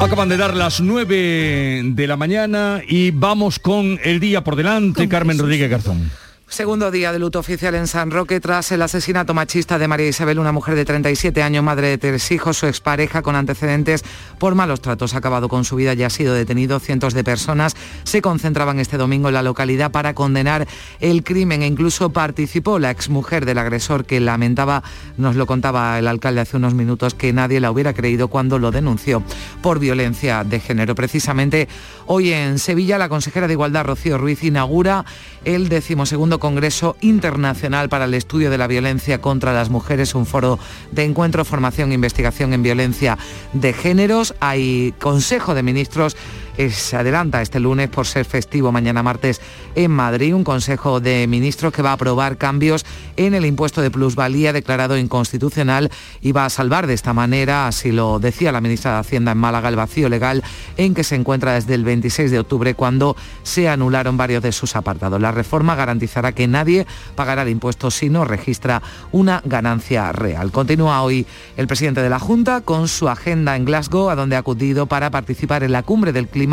Acaban de dar las 9 de la mañana y vamos con el día por delante, Carmen Rodríguez Garzón. Segundo día de luto oficial en San Roque tras el asesinato machista de María Isabel, una mujer de 37 años, madre de tres hijos, su expareja con antecedentes por malos tratos. Ha acabado con su vida y ha sido detenido. Cientos de personas se concentraban este domingo en la localidad para condenar el crimen e incluso participó la exmujer del agresor que lamentaba, nos lo contaba el alcalde hace unos minutos, que nadie la hubiera creído cuando lo denunció por violencia de género. Precisamente hoy en Sevilla la consejera de Igualdad, Rocío Ruiz, inaugura el decimosegundo Congreso Internacional para el Estudio de la Violencia contra las Mujeres, un foro de encuentro, formación e investigación en violencia de géneros. Hay Consejo de Ministros se adelanta este lunes por ser festivo mañana martes en Madrid, un Consejo de Ministros que va a aprobar cambios en el impuesto de plusvalía declarado inconstitucional y va a salvar de esta manera, así lo decía la ministra de Hacienda en Málaga, el vacío legal en que se encuentra desde el 26 de octubre cuando se anularon varios de sus apartados. La reforma garantizará que nadie pagará el impuesto si no registra una ganancia real. Continúa hoy el presidente de la Junta con su agenda en Glasgow, a donde ha acudido para participar en la cumbre del clima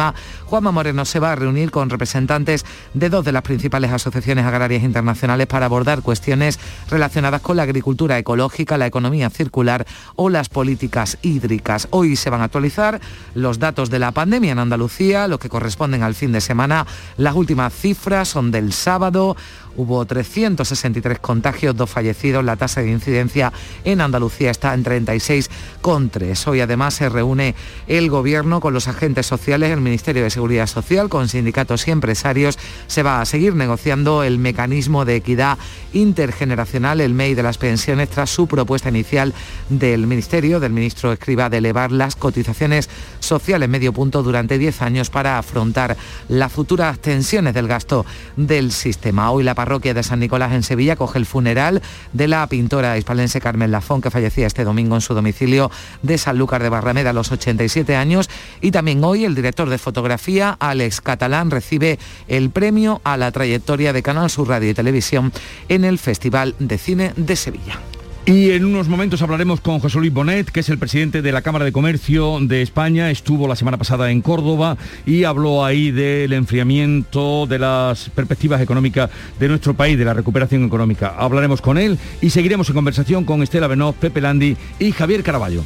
Juanma Moreno se va a reunir con representantes de dos de las principales asociaciones agrarias internacionales para abordar cuestiones relacionadas con la agricultura ecológica, la economía circular o las políticas hídricas. Hoy se van a actualizar los datos de la pandemia en Andalucía, los que corresponden al fin de semana. Las últimas cifras son del sábado. Hubo 363 contagios, dos fallecidos. La tasa de incidencia en Andalucía está en 36,3. Hoy además se reúne el Gobierno con los agentes sociales, el Ministerio de Seguridad Social, con sindicatos y empresarios. Se va a seguir negociando el mecanismo de equidad intergeneracional, el MEI de las pensiones, tras su propuesta inicial del Ministerio, del ministro Escriba, de elevar las cotizaciones sociales medio punto durante 10 años para afrontar las futuras tensiones del gasto del sistema. Hoy la parroquia de San Nicolás en Sevilla coge el funeral de la pintora hispalense Carmen Lafón, que fallecía este domingo en su domicilio de Sanlúcar de Barrameda a los 87 años. Y también hoy el director de fotografía, Alex Catalán, recibe el premio a la trayectoria de Canal Sur Radio y Televisión en el Festival de Cine de Sevilla. Y en unos momentos hablaremos con José Luis Bonet, que es el presidente de la Cámara de Comercio de España. Estuvo la semana pasada en Córdoba y habló ahí del enfriamiento, de las perspectivas económicas de nuestro país, de la recuperación económica. Hablaremos con él y seguiremos en conversación con Estela Benoz, Pepe Landi y Javier Caraballo.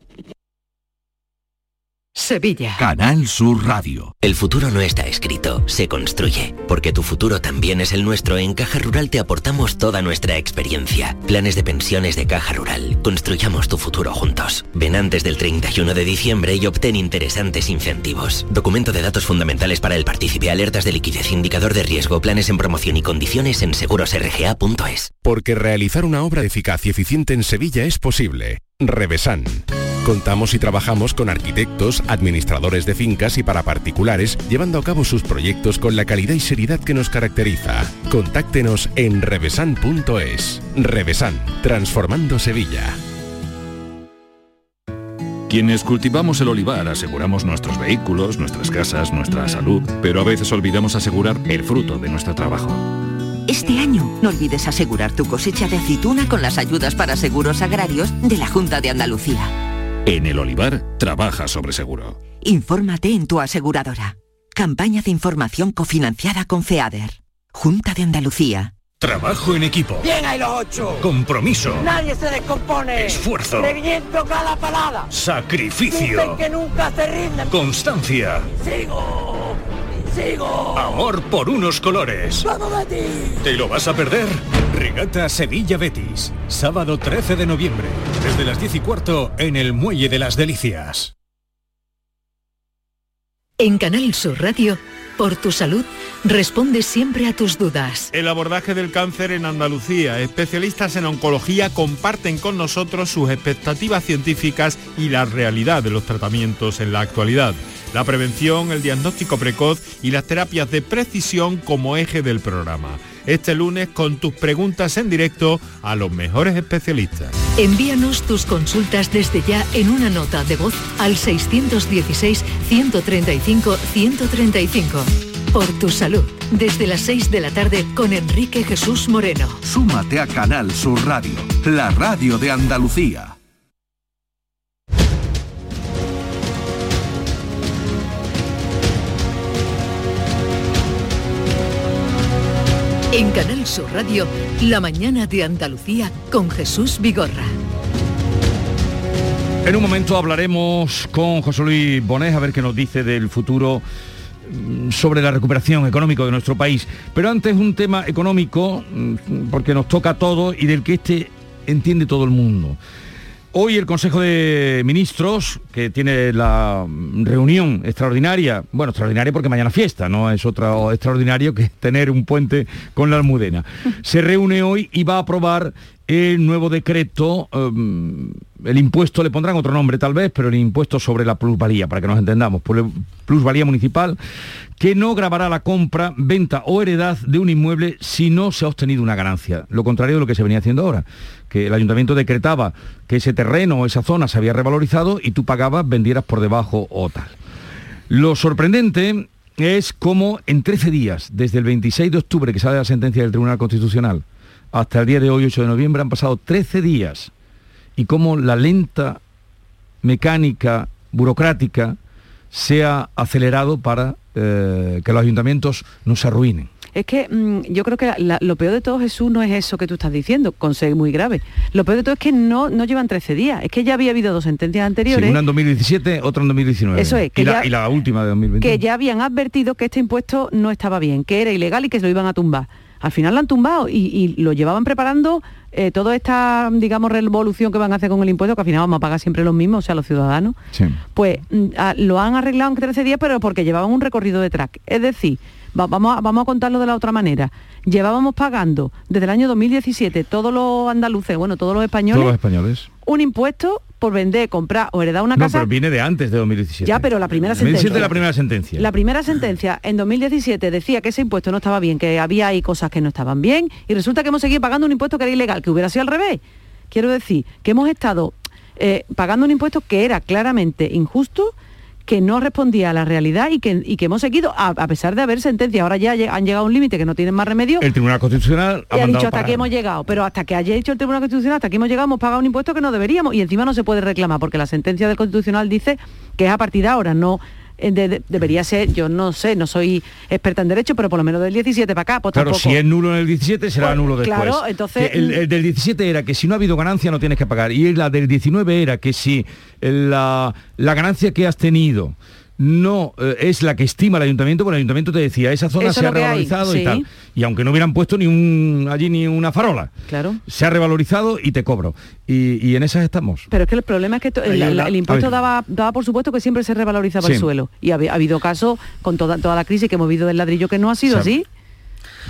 Sevilla. Canal Sur Radio. El futuro no está escrito, se construye. Porque tu futuro también es el nuestro, en Caja Rural te aportamos toda nuestra experiencia. Planes de pensiones de Caja Rural. Construyamos tu futuro juntos. Ven antes del 31 de diciembre y obtén interesantes incentivos. Documento de datos fundamentales para el partícipe, alertas de liquidez, indicador de riesgo, planes en promoción y condiciones en segurosrga.es. Porque realizar una obra eficaz y eficiente en Sevilla es posible. Revesan. Contamos y trabajamos con arquitectos, administradores de fincas y para particulares, llevando a cabo sus proyectos con la calidad y seriedad que nos caracteriza. Contáctenos en revesan.es. Revesan, transformando Sevilla. Quienes cultivamos el olivar aseguramos nuestros vehículos, nuestras casas, nuestra salud, pero a veces olvidamos asegurar el fruto de nuestro trabajo. Este año no olvides asegurar tu cosecha de aceituna con las ayudas para seguros agrarios de la Junta de Andalucía. En el Olivar, trabaja sobre seguro. Infórmate en tu aseguradora. Campaña de información cofinanciada con FEADER. Junta de Andalucía. Trabajo en equipo. Bien hay los ocho. Compromiso. Nadie se descompone. Esfuerzo. Reviento cada palada. Sacrificio. Dicen que nunca se rinden. Constancia. Sigo. Sigo. Amor por unos colores. ¡Vamos, Betis! ¿Te lo vas a perder? Regata Sevilla Betis. Sábado 13 de noviembre. Desde las 10 y cuarto en el Muelle de las Delicias. En Canal Sur Radio, por tu salud, responde siempre a tus dudas. El abordaje del cáncer en Andalucía. Especialistas en oncología comparten con nosotros sus expectativas científicas y la realidad de los tratamientos en la actualidad. La prevención, el diagnóstico precoz y las terapias de precisión como eje del programa. Este lunes con tus preguntas en directo a los mejores especialistas. Envíanos tus consultas desde ya en una nota de voz al 616-135-135. Por tu salud, desde las 6 de la tarde con Enrique Jesús Moreno. Súmate a Canal Sur Radio, la radio de Andalucía. En Canal Sur Radio, la mañana de Andalucía con Jesús Vigorra. En un momento hablaremos con José Luis Bonés a ver qué nos dice del futuro mm, sobre la recuperación económica de nuestro país. Pero antes un tema económico, mm, porque nos toca a todos y del que este entiende todo el mundo. Hoy el Consejo de Ministros, que tiene la reunión extraordinaria, bueno, extraordinaria porque mañana fiesta, no es otro extraordinario que tener un puente con la almudena, se reúne hoy y va a aprobar el nuevo decreto, um, el impuesto, le pondrán otro nombre tal vez, pero el impuesto sobre la plusvalía, para que nos entendamos, plusvalía municipal, que no grabará la compra, venta o heredad de un inmueble si no se ha obtenido una ganancia, lo contrario de lo que se venía haciendo ahora que el ayuntamiento decretaba que ese terreno o esa zona se había revalorizado y tú pagabas, vendieras por debajo o tal. Lo sorprendente es cómo en 13 días, desde el 26 de octubre que sale la sentencia del Tribunal Constitucional, hasta el día de hoy, 8 de noviembre, han pasado 13 días y cómo la lenta mecánica burocrática se ha acelerado para eh, que los ayuntamientos no se arruinen. Es que mm, yo creo que lo peor de todo, Jesús, no es eso que tú estás diciendo, con ser muy grave. Lo peor de todo es que no, no llevan 13 días. Es que ya había habido dos sentencias anteriores. una en 2017, otra en 2019. Eso es. y, la, última de 2020. Que ya habían advertido que este impuesto no estaba bien, que era ilegal y que se lo iban a tumbar. Al final lo han tumbado y, lo llevaban preparando eh, toda esta, digamos, revolución que van a hacer con el impuesto, que al final vamos a pagar siempre los mismos, o sea, los ciudadanos. Pues mm, lo han arreglado en 13 días, pero porque llevaban un recorrido de track. Es decir, vamos, a, vamos a contarlo de la otra manera. Llevábamos pagando desde el año 2017 todos los andaluces, bueno, todos los españoles, todos los españoles. un impuesto por vender, comprar o heredar una casa. No, pero viene de antes de 2017. Ya, pero la primera sentencia. la primera sentencia. La primera sentencia en 2017 decía que ese impuesto no estaba bien, que había ahí cosas que no estaban bien, y resulta que hemos seguido pagando un impuesto que era ilegal, que hubiera sido al revés. Quiero decir que hemos estado eh, pagando un impuesto que era claramente injusto que no respondía a la realidad y que, y que hemos seguido, a, pesar de haber sentencias, ahora ya han llegado a un límite que no tienen más remedio. El Tribunal Constitucional ha, dicho hasta aquí hemos llegado, pero hasta que haya dicho el Tribunal Constitucional, hasta aquí hemos llegado, hemos pagado un impuesto que no deberíamos y encima no se puede reclamar porque la sentencia del Constitucional dice que es a partir de ahora, no eh, debería ser, yo no sé, no soy experta en derecho, pero por lo menos del 17 para acá, pues Claro, si es nulo en el 17 será pues, nulo después. Claro, entonces... El, del 17 era que si no ha habido ganancia no tienes que pagar. Y la del 19 era que si la, la ganancia que has tenido no eh, es la que estima el ayuntamiento, porque el ayuntamiento te decía, esa zona se ha revalorizado y tal. Y aunque no hubieran puesto ni un allí ni una farola, claro. se ha revalorizado y te cobro. Y, en esas estamos. Pero es que el problema es que el, impuesto daba, daba por supuesto que siempre se revalorizaba el suelo. Y ha, habido casos con toda, toda la crisis que hemos vivido del ladrillo que no ha sido así.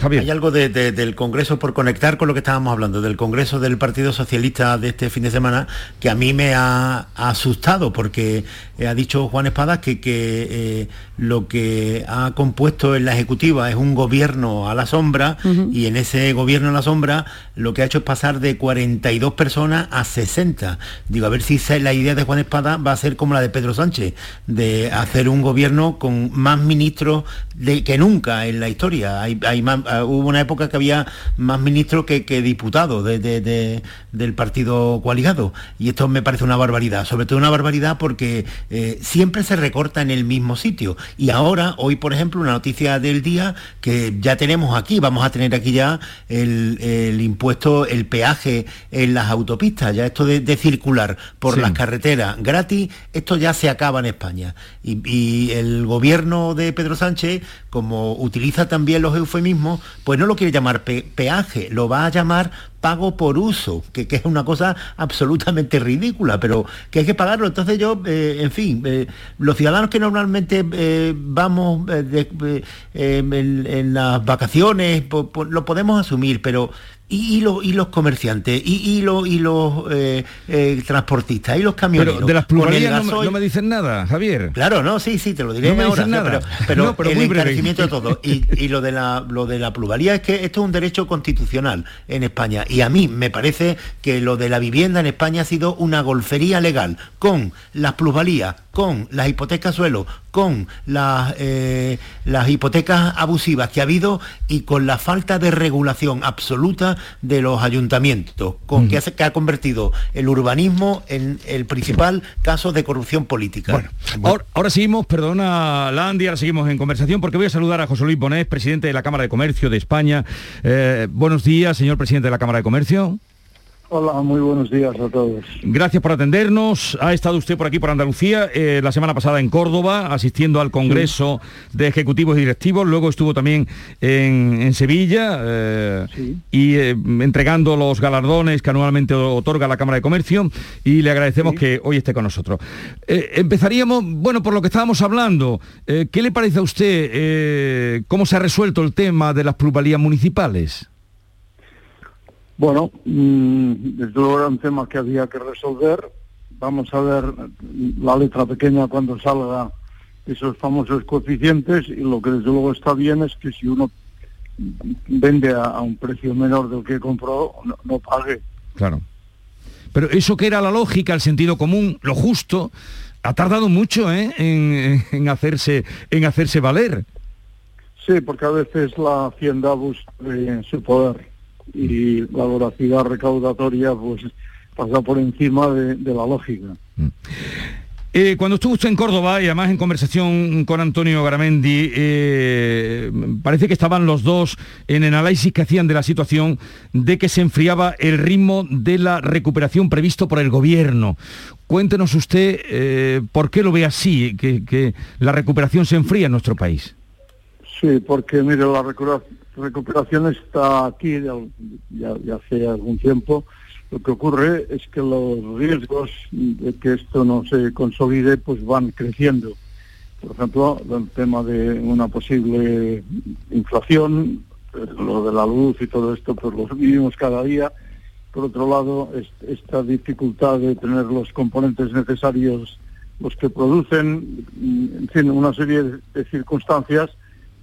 Hay algo del Congreso, por conectar con lo que estábamos hablando, del Congreso del Partido Socialista de este fin de semana, que a mí me ha, asustado, porque eh, ha dicho Juan Espadas que, eh, lo que ha compuesto en la Ejecutiva es un gobierno a la sombra, y en ese gobierno a la sombra lo que ha hecho es pasar de 42 personas a 60. Digo, a ver si la idea de Juan Espada va a ser como la de Pedro Sánchez, de hacer un gobierno con más ministros de, que nunca en la historia. Hay, ah, hubo una época que había más ministros que, diputados del partido coaligado. Y esto me parece una barbaridad, sobre todo una barbaridad porque eh, siempre se recorta en el mismo sitio. Y ahora, hoy por ejemplo, una noticia del día que ya tenemos aquí, vamos a tener aquí ya el, impuesto, el peaje en las autopistas, ya esto de, circular por las carreteras gratis, esto ya se acaba en España. Y, el gobierno de Pedro Sánchez, como utiliza también los eufemismos, pues no lo quiere llamar peaje, lo va a llamar pago por uso, que, es una cosa absolutamente ridícula, pero que hay que pagarlo. Entonces yo, eh, en fin, eh, los ciudadanos que normalmente eh, vamos en, las vacaciones, lo podemos asumir, pero y, los comerciantes, y, los eh, eh, transportistas, y los camioneros. Pero de las pluralidades no, me dicen nada, Javier. Claro, no, sí, sí, te lo diré no ahora. Nada. pero, pero, el encarecimiento de todo. Y, lo, de la, lo de la pluralidad es que esto es un derecho constitucional en España. Y a mí me parece que lo de la vivienda en España ha sido una golfería legal, con las plusvalías, con las hipotecas suelo, con las, eh, las hipotecas abusivas que ha habido y con la falta de regulación absoluta de los ayuntamientos, con que, ha, que, ha, convertido el urbanismo en el principal caso de corrupción política. Bueno, Ahora, seguimos, perdona Landy, ahora seguimos en conversación porque voy a saludar a José Luis Bonet, presidente de la Cámara de Comercio de España. Eh, buenos días, señor presidente de la Cámara de Comercio. Hola, muy buenos días a todos. Gracias por atendernos. Ha estado usted por aquí, por Andalucía, eh, la semana pasada en Córdoba, asistiendo al Congreso de Ejecutivos y Directivos. Luego estuvo también en, Sevilla eh, y eh, entregando los galardones que anualmente otorga la Cámara de Comercio. Y le agradecemos que hoy esté con nosotros. empezaríamos, bueno, por lo que estábamos hablando. ¿Qué le parece a usted cómo se ha resuelto el tema de las plusvalías municipales? Bueno, mm, desde luego era un tema que había que resolver. Vamos a ver la letra pequeña cuando salga esos famosos coeficientes y lo que desde luego está bien es que si uno vende a, un precio menor del que compró, no, pague. Claro. Pero eso que era la lógica, el sentido común, lo justo, ha tardado mucho ¿eh? en, hacerse, en hacerse valer. Sí, porque a veces la hacienda busca su poder y la voracidad recaudatoria pues pasa por encima de, la lógica. Mm. Eh, cuando estuvo usted en Córdoba y además en conversación con Antonio Garamendi, eh, parece que estaban los dos en el análisis que hacían de la situación de que se enfriaba el ritmo de la recuperación previsto por el gobierno. Cuéntenos usted eh, por qué lo ve así, que, que, la recuperación se enfría en nuestro país. Sí, porque mire, la recuperación está aquí ya, hace algún tiempo. Lo que ocurre es que los riesgos de que esto no se consolide pues van creciendo. Por ejemplo, el tema de una posible inflación, pues, lo de la luz y todo esto, pues lo vivimos cada día. Por otro lado, esta dificultad de tener los componentes necesarios, los que producen, en fin, una serie de circunstancias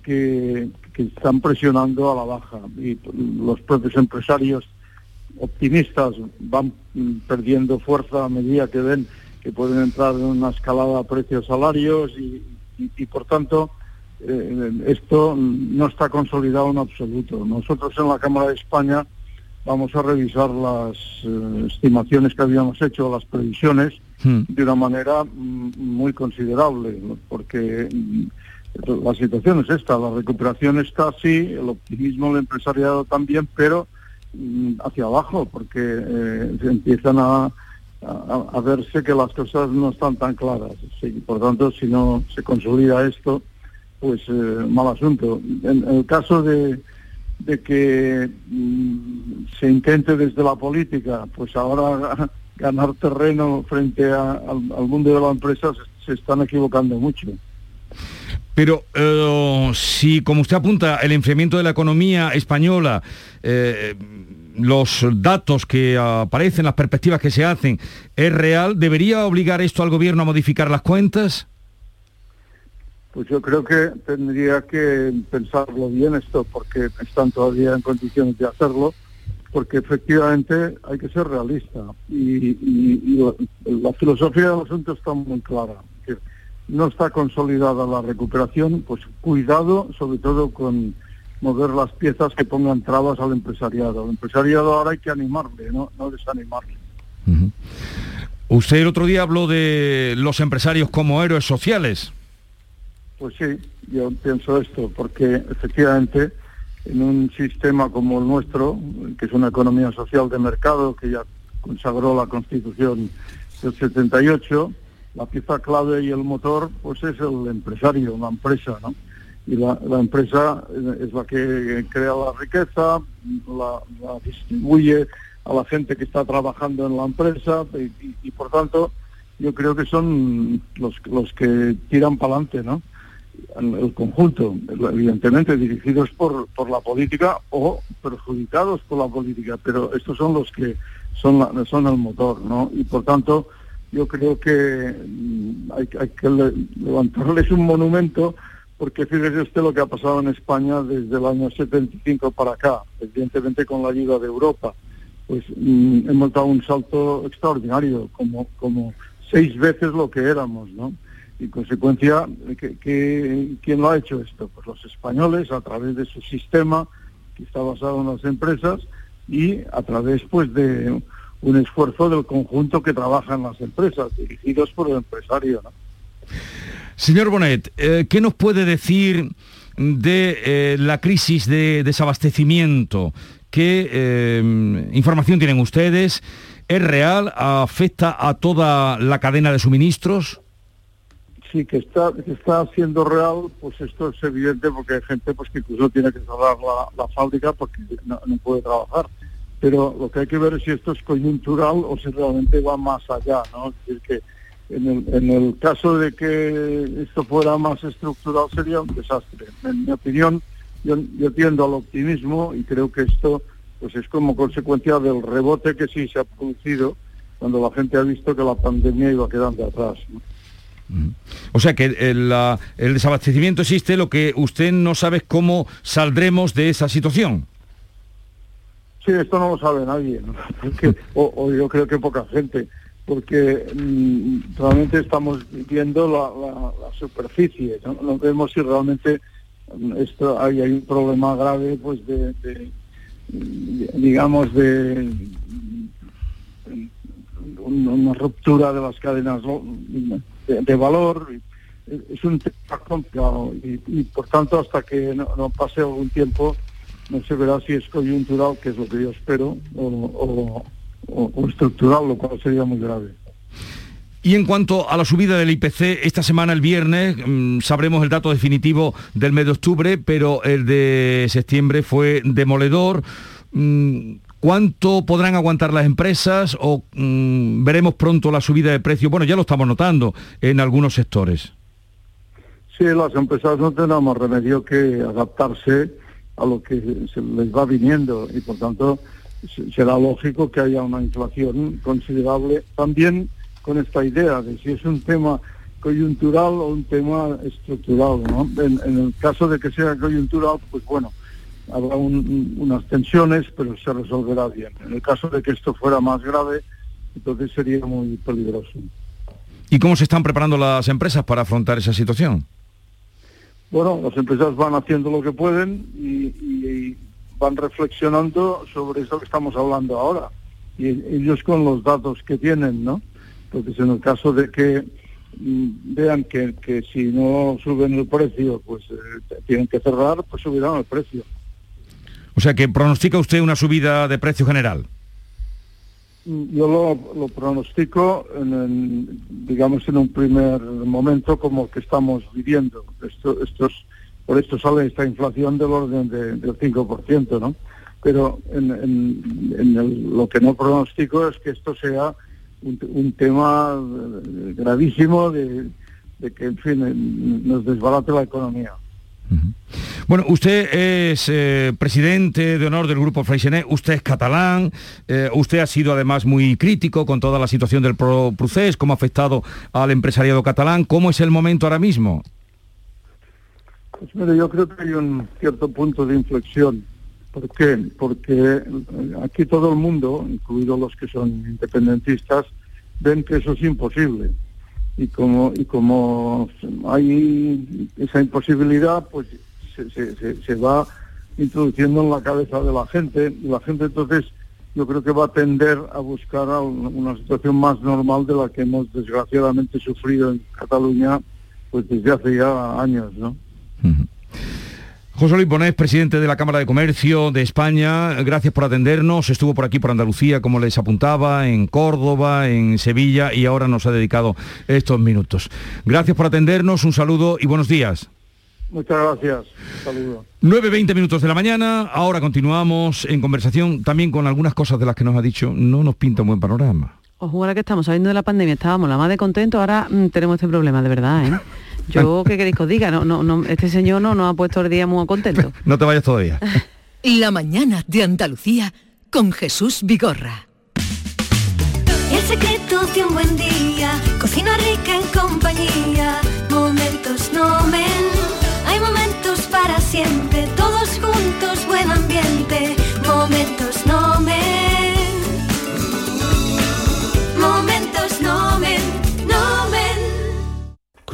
que, están presionando a la baja y los propios empresarios optimistas van perdiendo fuerza a medida que ven que pueden entrar en una escalada a precios salarios y, por tanto eh, esto no está consolidado en absoluto. Nosotros en la Cámara de España vamos a revisar las eh, estimaciones que habíamos hecho, las previsiones, hmm. de una manera mm, muy considerable, porque mm, la situación es esta, la recuperación está así, el optimismo del empresariado también, pero mm, hacia abajo, porque eh, empiezan a, verse que las cosas no están tan claras. por tanto, si no se consolida esto, pues eh, mal asunto. En, el caso de, que mm, se intente desde la política, pues ahora ganar terreno frente al, mundo de la empresa, se están equivocando mucho. Pero eh, si, como usted apunta, el enfriamiento de la economía española, eh, los datos que aparecen, las perspectivas que se hacen, es real, ¿debería obligar esto al gobierno a modificar las cuentas? Pues yo creo que tendría que pensarlo bien esto, porque están todavía en condiciones de hacerlo, porque efectivamente hay que ser realista y, la, la filosofía del asunto está muy clara. No está consolidada la recuperación, pues cuidado sobre todo con mover las piezas que pongan trabas al empresariado. Al empresariado ahora hay que animarle, no, no desanimarle. Usted el otro día habló de los empresarios como héroes sociales. Pues sí, yo pienso esto, porque efectivamente en un sistema como el nuestro, que es una economía social de mercado, que ya consagró la Constitución del 78, la pieza clave y el motor, pues es el empresario, la empresa, ¿no? Y la, la empresa es la que crea la riqueza, la, distribuye a la gente que está trabajando en la empresa y, por tanto yo creo que son los, los que tiran para adelante, ¿no? el el conjunto, evidentemente dirigidos por, por la política o perjudicados por la política, pero estos son los que son, la- son el motor, ¿no? Y por tanto, yo creo que mm, hay, que le- levantarles un monumento porque fíjese usted lo que ha pasado en España desde el año 75 para acá, evidentemente con la ayuda de Europa. Pues mm, hemos dado un salto extraordinario, como, como seis veces lo que éramos, ¿no? Y en consecuencia, ¿qué- qué- quién lo ha hecho esto? Pues los españoles a través de su sistema que está basado en las empresas y a través pues de un esfuerzo del conjunto que trabaja en las empresas, dirigidos por el empresario. ¿no? Señor Bonet, eh, ¿qué nos puede decir de eh, la crisis de desabastecimiento? ¿Qué eh, información tienen ustedes? ¿Es real? ¿Afecta a toda la cadena de suministros? Sí, que está, que está siendo real, pues esto es evidente porque hay gente pues que incluso tiene que cerrar la, la fábrica porque no, no puede trabajar. Pero lo que hay que ver es si esto es coyuntural o si realmente va más allá, ¿no? Es decir, que en el, en el caso de que esto fuera más estructural sería un desastre. En mi opinión, yo, yo tiendo al optimismo y creo que esto pues es como consecuencia del rebote que sí se ha producido cuando la gente ha visto que la pandemia iba quedando atrás. O sea que el, el desabastecimiento existe, lo que usted no sabe es cómo saldremos de esa situación. Esto no lo sabe nadie, o, yo creo que poca gente, porque mm, realmente estamos viendo la, la- superficie, ¿no? Vemos si realmente mm, esto hay, un problema grave, pues de, mm, digamos, de un- una ruptura de las cadenas de valor. Es un tema complicado y, y, por tanto hasta que no, no pase algún tiempo no se verá si es coyuntural, que es lo que yo espero, o, o- o- o estructural, lo cual sería muy grave. Y en cuanto a la subida del IPC, esta semana, el viernes, mm, sabremos el dato definitivo del mes de octubre, pero el de septiembre fue demoledor. Mm, ¿Cuánto podrán aguantar las empresas o mm, veremos pronto la subida de precios? Bueno, ya lo estamos notando en algunos sectores. Sí, las empresas no tendrán más remedio que adaptarse a lo que se les va viniendo y por tanto se- será lógico que haya una inflación considerable también con esta idea de si es un tema coyuntural o un tema estructural. En, el caso de que sea coyuntural, pues bueno, habrá un- unas tensiones, pero se resolverá bien. En el caso de que esto fuera más grave, entonces sería muy peligroso. ¿Y cómo se están preparando las empresas para afrontar esa situación? Bueno, las empresas van haciendo lo que pueden y, van reflexionando sobre esto que estamos hablando ahora. Y ellos con los datos que tienen, ¿no? Porque si en el caso de que mm, vean que, que si no suben el precio, pues eh, tienen que cerrar, pues subirán el precio. O sea que pronostica usted una subida de precio general. Yo lo, lo pronostico, en, digamos, en un primer momento como que estamos viviendo. Esto, por esto sale esta inflación del orden de- del 5%, ¿no? Pero en, el- lo que no pronostico es que esto sea un, un tema eh, gravísimo de, de que, en fin, nos desbarate la economía. Bueno, usted es eh, presidente de honor del Grupo Freixenet, usted es catalán, eh, usted ha sido además muy crítico con toda la situación del pro procés, cómo ha afectado al empresariado catalán. ¿Cómo es el momento ahora mismo? Pues mire, yo creo que hay un cierto punto de inflexión, ¿Por qué? Porque eh, aquí todo el mundo, incluidos los que son independentistas, ven que eso es imposible. Y como, y como hay esa imposibilidad, pues se, se- va introduciendo en la cabeza de la gente. Y la gente entonces yo creo que va a tender a buscar a un- una situación más normal de la que hemos desgraciadamente sufrido en Cataluña pues desde hace ya años, ¿no? José Luis Bonet, presidente de la Cámara de Comercio de España, gracias por atendernos. Estuvo por aquí, por Andalucía, como les apuntaba, en Córdoba, en Sevilla y ahora nos ha dedicado estos minutos. Gracias por atendernos, un saludo y buenos días. Muchas gracias. Saludos. 9.20 minutos de la mañana, ahora continuamos en conversación también con algunas cosas de las que nos ha dicho. No nos pinta un buen panorama. Ojo, ahora que estamos saliendo de la pandemia, estábamos la más de contento, ahora mm, tenemos este problema, de verdad, ¿eh? Yo, ¿qué queréis que os diga? No, no, no, este señor no nos ha puesto el día muy contento. No te vayas todavía. La mañana de Andalucía con Jesús Vigorra. El secreto de un buen día, cocina rica en compañía, momentos nomen, hay momentos para siempre, todos juntos, buen ambiente, momentos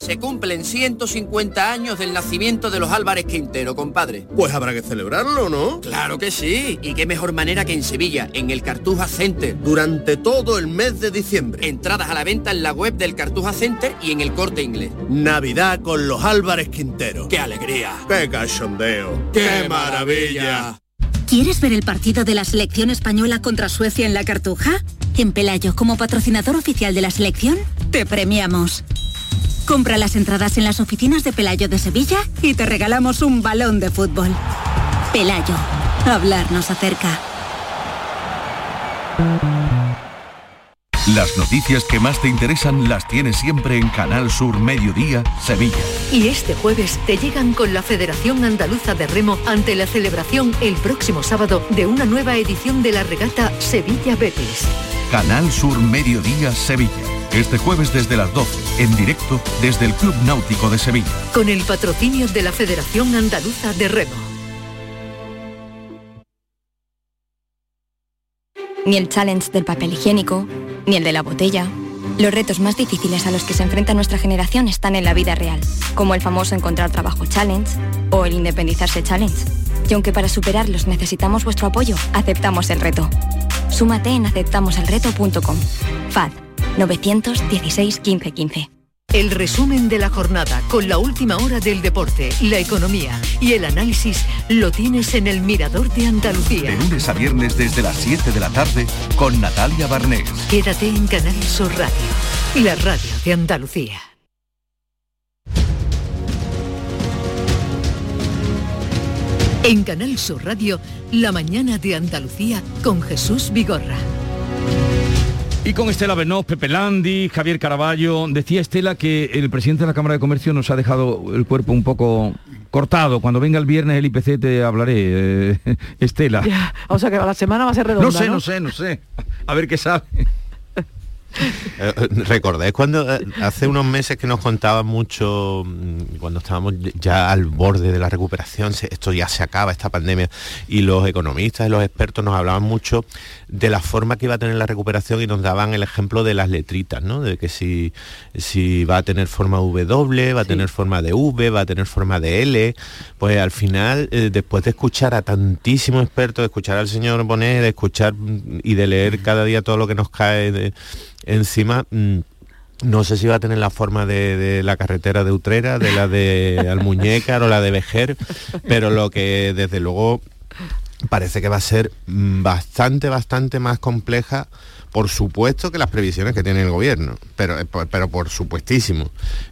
Se cumplen 150 años del nacimiento de los Álvarez Quintero, compadre. Pues habrá que celebrarlo, ¿no? Claro que sí. Y qué mejor manera que en Sevilla, en el Cartuja Center. Durante todo el mes de diciembre. Entradas a la venta en la web del Cartuja Center y en el Corte Inglés. Navidad con los Álvarez Quintero. ¡Qué alegría! ¡Qué cachondeo! ¡Qué maravilla! ¿Quieres ver el partido de la selección española contra Suecia en la Cartuja? En Pelayo, como patrocinador oficial de la selección, te premiamos. Compra las entradas en las oficinas de Pelayo de Sevilla y te regalamos un balón de fútbol. Pelayo, hablarnos acerca. Las noticias que más te interesan las tienes siempre en Canal Sur Mediodía, Sevilla. Y este jueves te llegan con la Federación Andaluza de Remo ante la celebración el próximo sábado de una nueva edición de la regata Sevilla Betis. Canal Sur Mediodía, Sevilla. Este jueves desde las 12, en directo desde el Club Náutico de Sevilla. Con el patrocinio de la Federación Andaluza de Remo. Ni el challenge del papel higiénico, ni el de la botella. Los retos más difíciles a los que se enfrenta nuestra generación están en la vida real, como el famoso encontrar trabajo challenge o el independizarse challenge. Y aunque para superarlos necesitamos vuestro apoyo, aceptamos el reto. Súmate en aceptamoselreto.com. FAD 916 15 15. El resumen de la jornada con la última hora del deporte, la economía y el análisis lo tienes en el Mirador de Andalucía. De lunes a viernes desde las 7 de la tarde con Natalia Barnés. Quédate en Canal Sur Radio, la radio de Andalucía. En Canal Sur Radio, la mañana de Andalucía con Jesús Vigorra. Y con Estela Benoz, Pepe Landi, Javier Caraballo, decía Estela que el presidente de la Cámara de Comercio nos ha dejado el cuerpo un poco cortado. Cuando venga el viernes el IPC te hablaré, eh, Estela. Ya, o sea que la semana va a ser redonda, No sé, ¿no? no sé, no sé. A ver qué sabe. Eh, ¿Recordáis cuando hace unos meses que nos contaban mucho, mm, cuando estábamos ya al borde de la recuperación, esto ya se acaba, esta pandemia, y los economistas y los expertos nos hablaban mucho de la forma que iba a tener la recuperación y nos daban el ejemplo de las letritas, ¿no? De que si, si va a tener forma W, va a tener forma de V, va a tener forma de L, pues al final, eh, después de escuchar a tantísimos expertos, de escuchar al señor Bonet, de escuchar mm, y de leer cada día todo lo que nos cae de- encima, mm, no sé si va a tener la forma de, de la carretera de Utrera, de la de Almuñécar o la de Vejer, pero lo que desde luego parece que va a ser mm, bastante, bastante más compleja, por supuesto que las previsiones que tiene el gobierno, pero, eh, pero por supuestísimo.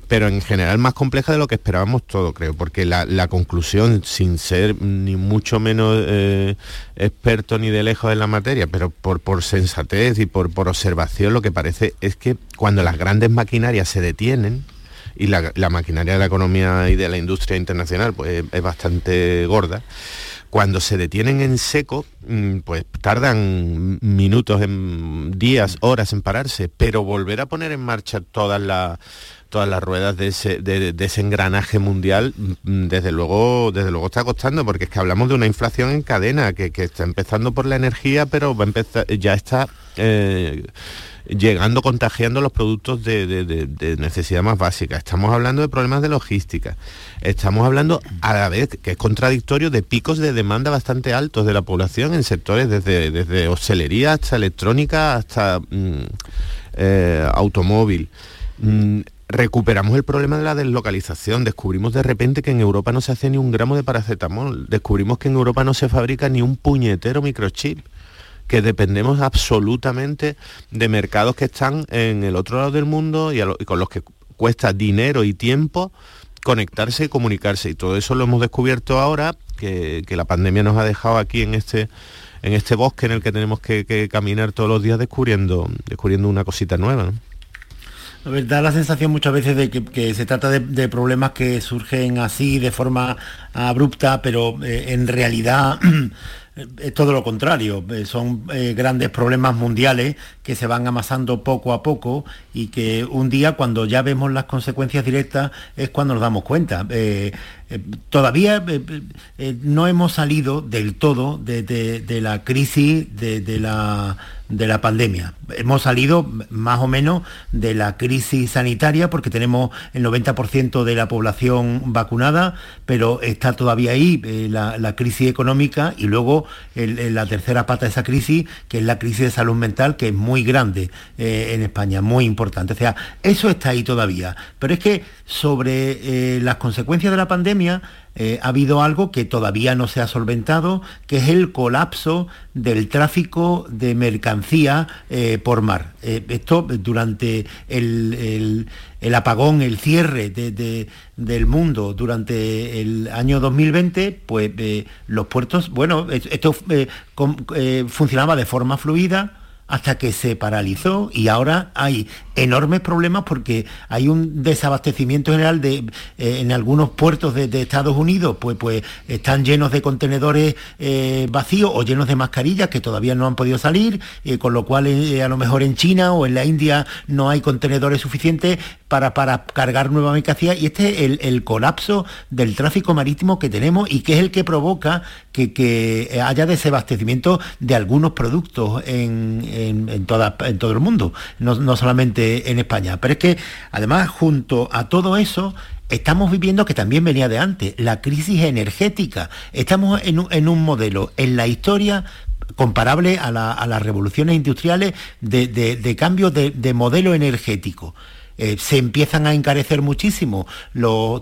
Pero en general más compleja de lo que esperábamos todo, creo, porque la, conclusión, sin ser ni mucho menos eh, experto ni de lejos en la materia, pero por, por sensatez y por, por observación, lo que parece es que cuando las grandes maquinarias se detienen, y la, la maquinaria de la economía y de la industria internacional pues es bastante gorda, cuando se detienen en seco, mm, pues tardan minutos, en días, horas en pararse, pero volver a poner en marcha todas las todas las ruedas de ese, de, engranaje mundial, mm, desde luego, desde luego está costando, porque es que hablamos de una inflación en cadena, que, está empezando por la energía, pero ya está eh, llegando, contagiando los productos de, necesidad más básica. Estamos hablando de problemas de logística. Estamos hablando a la vez, que es contradictorio, de picos de demanda bastante altos de la población en sectores desde, desde hostelería hasta electrónica hasta mm, eh, automóvil. Mm, recuperamos el problema de la deslocalización. Descubrimos de repente que en Europa no se hace ni un gramo de paracetamol. Descubrimos que en Europa no se fabrica ni un puñetero microchip que dependemos absolutamente de mercados que están en el otro lado del mundo y, con los que cuesta dinero y tiempo conectarse y comunicarse. Y todo eso lo hemos descubierto ahora, que, la pandemia nos ha dejado aquí en este en este bosque en el que tenemos que, caminar todos los días descubriendo, descubriendo una cosita nueva. da la sensación muchas veces de que, se trata de, de problemas que surgen así de forma abrupta, pero eh, en realidad es todo lo contrario. Eh, son eh, grandes problemas mundiales que se van amasando poco a poco y que un día cuando ya vemos las consecuencias directas es cuando nos damos cuenta. Eh, eh, todavía eh, eh, no hemos salido del todo de, la crisis de, la, de la pandemia. Hemos salido más o menos de la crisis sanitaria porque tenemos el 90% de la población vacunada, pero está todavía ahí la, la crisis económica y luego la tercera pata de esa crisis, que es la crisis de salud mental, que es muy grande en España, muy importante. O sea, eso está ahí todavía. Pero es que sobre las consecuencias de la pandemia, eh, ha habido algo que todavía no se ha solventado, que es el colapso del tráfico de mercancía eh, por mar. Eh, esto durante el, apagón, el cierre de- de- del mundo durante el año 2020, pues los puertos, bueno, es- esto funcionaba de forma fluida hasta que se paralizó y ahora hay enormes problemas porque hay un desabastecimiento general de eh, en algunos puertos de, Estados Unidos pues pues están llenos de contenedores eh, vacíos o llenos de mascarillas que todavía no han podido salir eh, con lo cual eh, a lo mejor en China o en la India no hay contenedores suficientes para, para cargar nueva mercancía. Y este es el, el colapso del tráfico marítimo que tenemos y que es el que provoca que, que haya desabastecimiento de algunos productos en, en- en en todo el mundo, no, no solamente en España. Pero es que además junto a todo eso estamos viviendo que también venía de antes, la crisis energética. Estamos en un, en un modelo en la historia comparable a, la- a las revoluciones industriales de, de- de cambio de, de modelo energético. Eh, se empiezan a encarecer muchísimo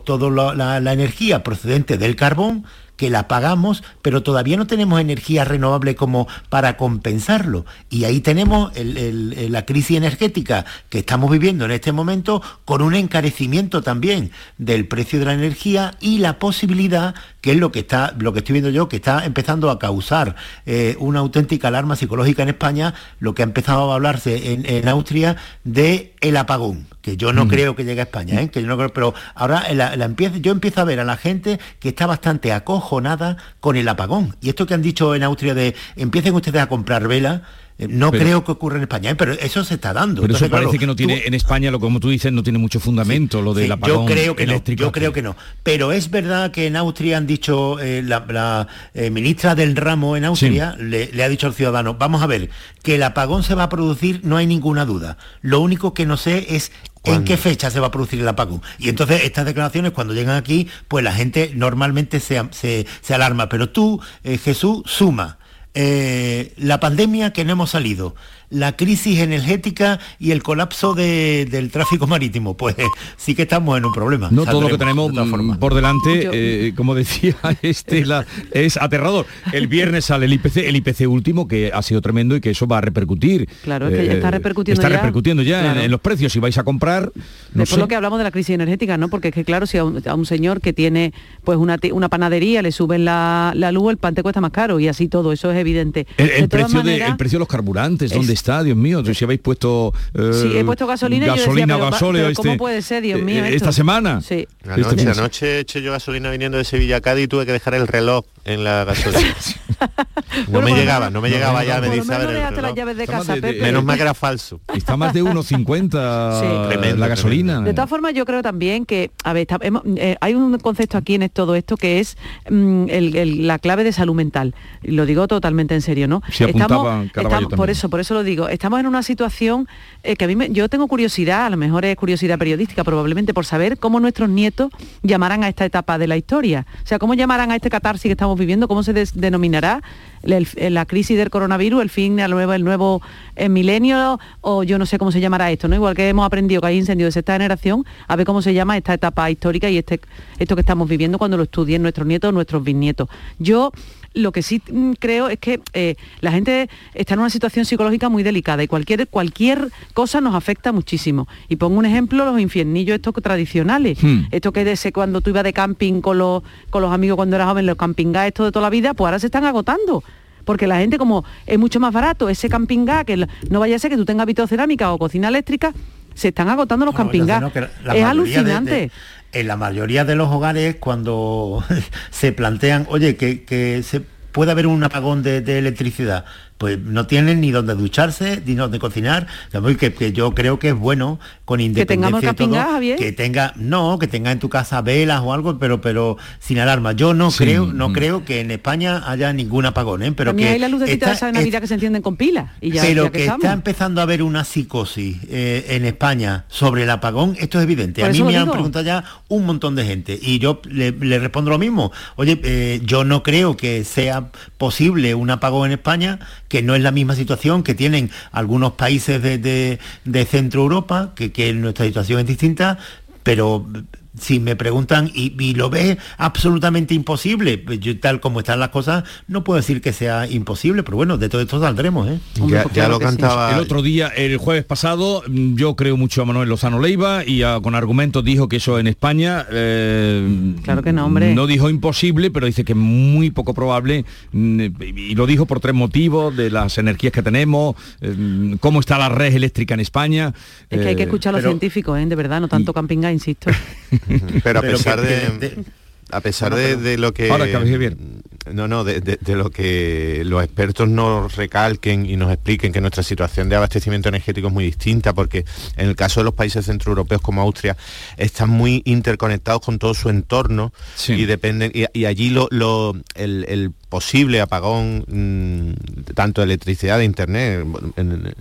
toda la- la energía procedente del carbón, que la pagamos, pero todavía no tenemos energía renovable como para compensarlo. Y ahí tenemos la crisis energética que estamos viviendo en este momento con un encarecimiento también del precio de la energía y la posibilidad, que es lo que está, lo que estoy viendo yo, que está empezando a causar eh, una auténtica alarma psicológica en España, lo que ha empezado a hablarse en, en Austria de el apagón, que yo no creo que llegue a España, ¿eh? que yo no creo, pero ahora la- la empiezo- yo empiezo a ver a la gente que está bastante acojonada con el apagón. Y esto que han dicho en Austria de empiecen ustedes a comprar vela, Eh, No Pero- creo que ocurra en España, ¿eh? pero eso se está dando. Pero eso claro, parece que no tiene, tú- en España, lo como tú dices, no tiene mucho fundamento, lo del Sí, apagón yo creo que eléctrico. no, yo creo que no. Pero es verdad que en Austria han dicho, eh, la, la, eh, ministra del ramo en Austria le, le ha dicho al ciudadano, vamos a ver, que el apagón se va a producir, no hay ninguna duda. Lo único que no sé es en qué fecha se va a producir el apagón. Y entonces estas declaraciones cuando llegan aquí, pues la gente normalmente se, se- se alarma. Pero tú, eh, Jesús, suma. eh, la pandemia que no hemos salido, la crisis energética y el colapso de- del tráfico marítimo, pues sí que estamos en un problema. No todo lo que tenemos de mm, por delante, eh, como decía Estela, es aterrador. El viernes sale el IPC, el IPC último, que ha sido tremendo y que eso va a repercutir. Claro, es que ya está repercutiendo Está ya. repercutiendo ya en- Claro. en, los precios. Si vais a comprar, no Después sé. lo que hablamos de la crisis energética, ¿no? Porque es que claro, si a un, a un señor que tiene pues una, una panadería le suben la, la luz, el pan te cuesta más caro y así todo, eso es evidente. El, precio de, el precio de los carburantes, es- ¿dónde está? Dios mío, si habéis puesto eh, Sí, he puesto gasolina y yo decía, gasolina pero pero ¿cómo este- puede ser, Dios eh, mío, esta esto? semana. Sí. Este Anoche, de- anoche eché yo gasolina viniendo de Sevilla a Cádiz y tuve que dejar el reloj en la gasolina. no me llegaba, no me no, llegaba no, ya, no, me dice, a menos ver, el déjate las reloj. llaves de Está casa, de- de- Pepe. Menos mal que era falso. Está más de 1,50 Tremendo, la gasolina. De todas formas, yo creo también que, a ver, está- hemos- eh, hay un concepto aquí en todo esto que es mm, el- el- la clave de salud mental. Y lo digo totalmente en serio, ¿no? Sí, Caraballo estamos- por eso, por eso lo digo. Estamos en una situación eh, que a mí me- yo tengo curiosidad, a lo mejor es curiosidad periodística probablemente, por saber cómo nuestros nietos llamarán a esta etapa de la historia. O sea, cómo llamarán a este catarsis que estamos viviendo, cómo se denominará el- el- la crisis del coronavirus, el fin del nuevo, el nuevo eh, milenio, o yo no sé cómo se llamará esto, ¿no?Igual que hemos aprendido que hay incendios de sexta generación, a ver cómo se llama esta etapa histórica y este, esto que estamos viviendo cuando lo estudien nuestros nietos o nuestros bisnietos. Yo lo que sí mm, creo es que eh, la gente está en una situación psicológica muy delicada y cualquier, cualquier cosa nos afecta muchísimo. Y pongo un ejemplo, los infiernillos estos tradicionales. Hmm. Esto que de cuando tú ibas de camping con los, con los amigos cuando eras joven, los camping gas estos de toda la vida, pues ahora se están agotando. Porque la gente como es mucho más barato, ese camping gas, que no vaya a ser que tú tengas vitrocerámica o cocina eléctrica, se están agotando los camping gas. No, es de- alucinante. de- en la mayoría de los hogares, cuando se plantean, oye, que, se puede haber un apagón de electricidad, pues no tienen ni donde ducharse, ni donde cocinar, que, que yo creo que es bueno con tengamos independencia y camping todo, que tenga, no, que tenga en tu casa velas o algo, pero pero sin alarma. Yo no Sí, creo, no mm. creo que en España haya ningún apagón, ¿eh? pero También que hay de Navidad que se encienden con pilas. Y ya, pero ya que, que está empezando a haber una psicosis eh, en España sobre el apagón, esto es evidente. Por a mí me han preguntado ya un montón de gente y yo le, le respondo lo mismo. Oye, eh, yo no creo que sea posible un apagón en España, que no es la misma situación que tienen algunos países de, de- Centro Europa, que, que nuestra situación es distinta, pero si me preguntan y, y lo ves absolutamente imposible, pues yo, tal como están las cosas, no puedo decir que sea imposible, pero bueno, de todo esto saldremos, ¿eh? Ya, ya lo cantaba. El otro día, el jueves pasado, mm, yo creo mucho a Manuel Lozano Leiva y con argumentos dijo que eso en España... eh, Claro que no, hombre. No dijo imposible, pero dice que es muy poco probable mm, y lo dijo por tres motivos, de las energías que tenemos, eh, cómo está la red eléctrica en España. Es que hay que eh, escuchar a los pero- científicos, ¿eh? de verdad, no tanto camping gas, insisto. Pero a Pero pesar que- de, a pesar No, no, de, lo que Ahora, que bien. no no de, de- de lo que los expertos nos recalquen y nos expliquen que nuestra situación de abastecimiento energético es muy distinta porque en el caso de los países centroeuropeos como Austria están muy interconectados con todo su entorno y dependen y, y allí lo, lo- el, el posible apagón mm, tanto de electricidad de internet en-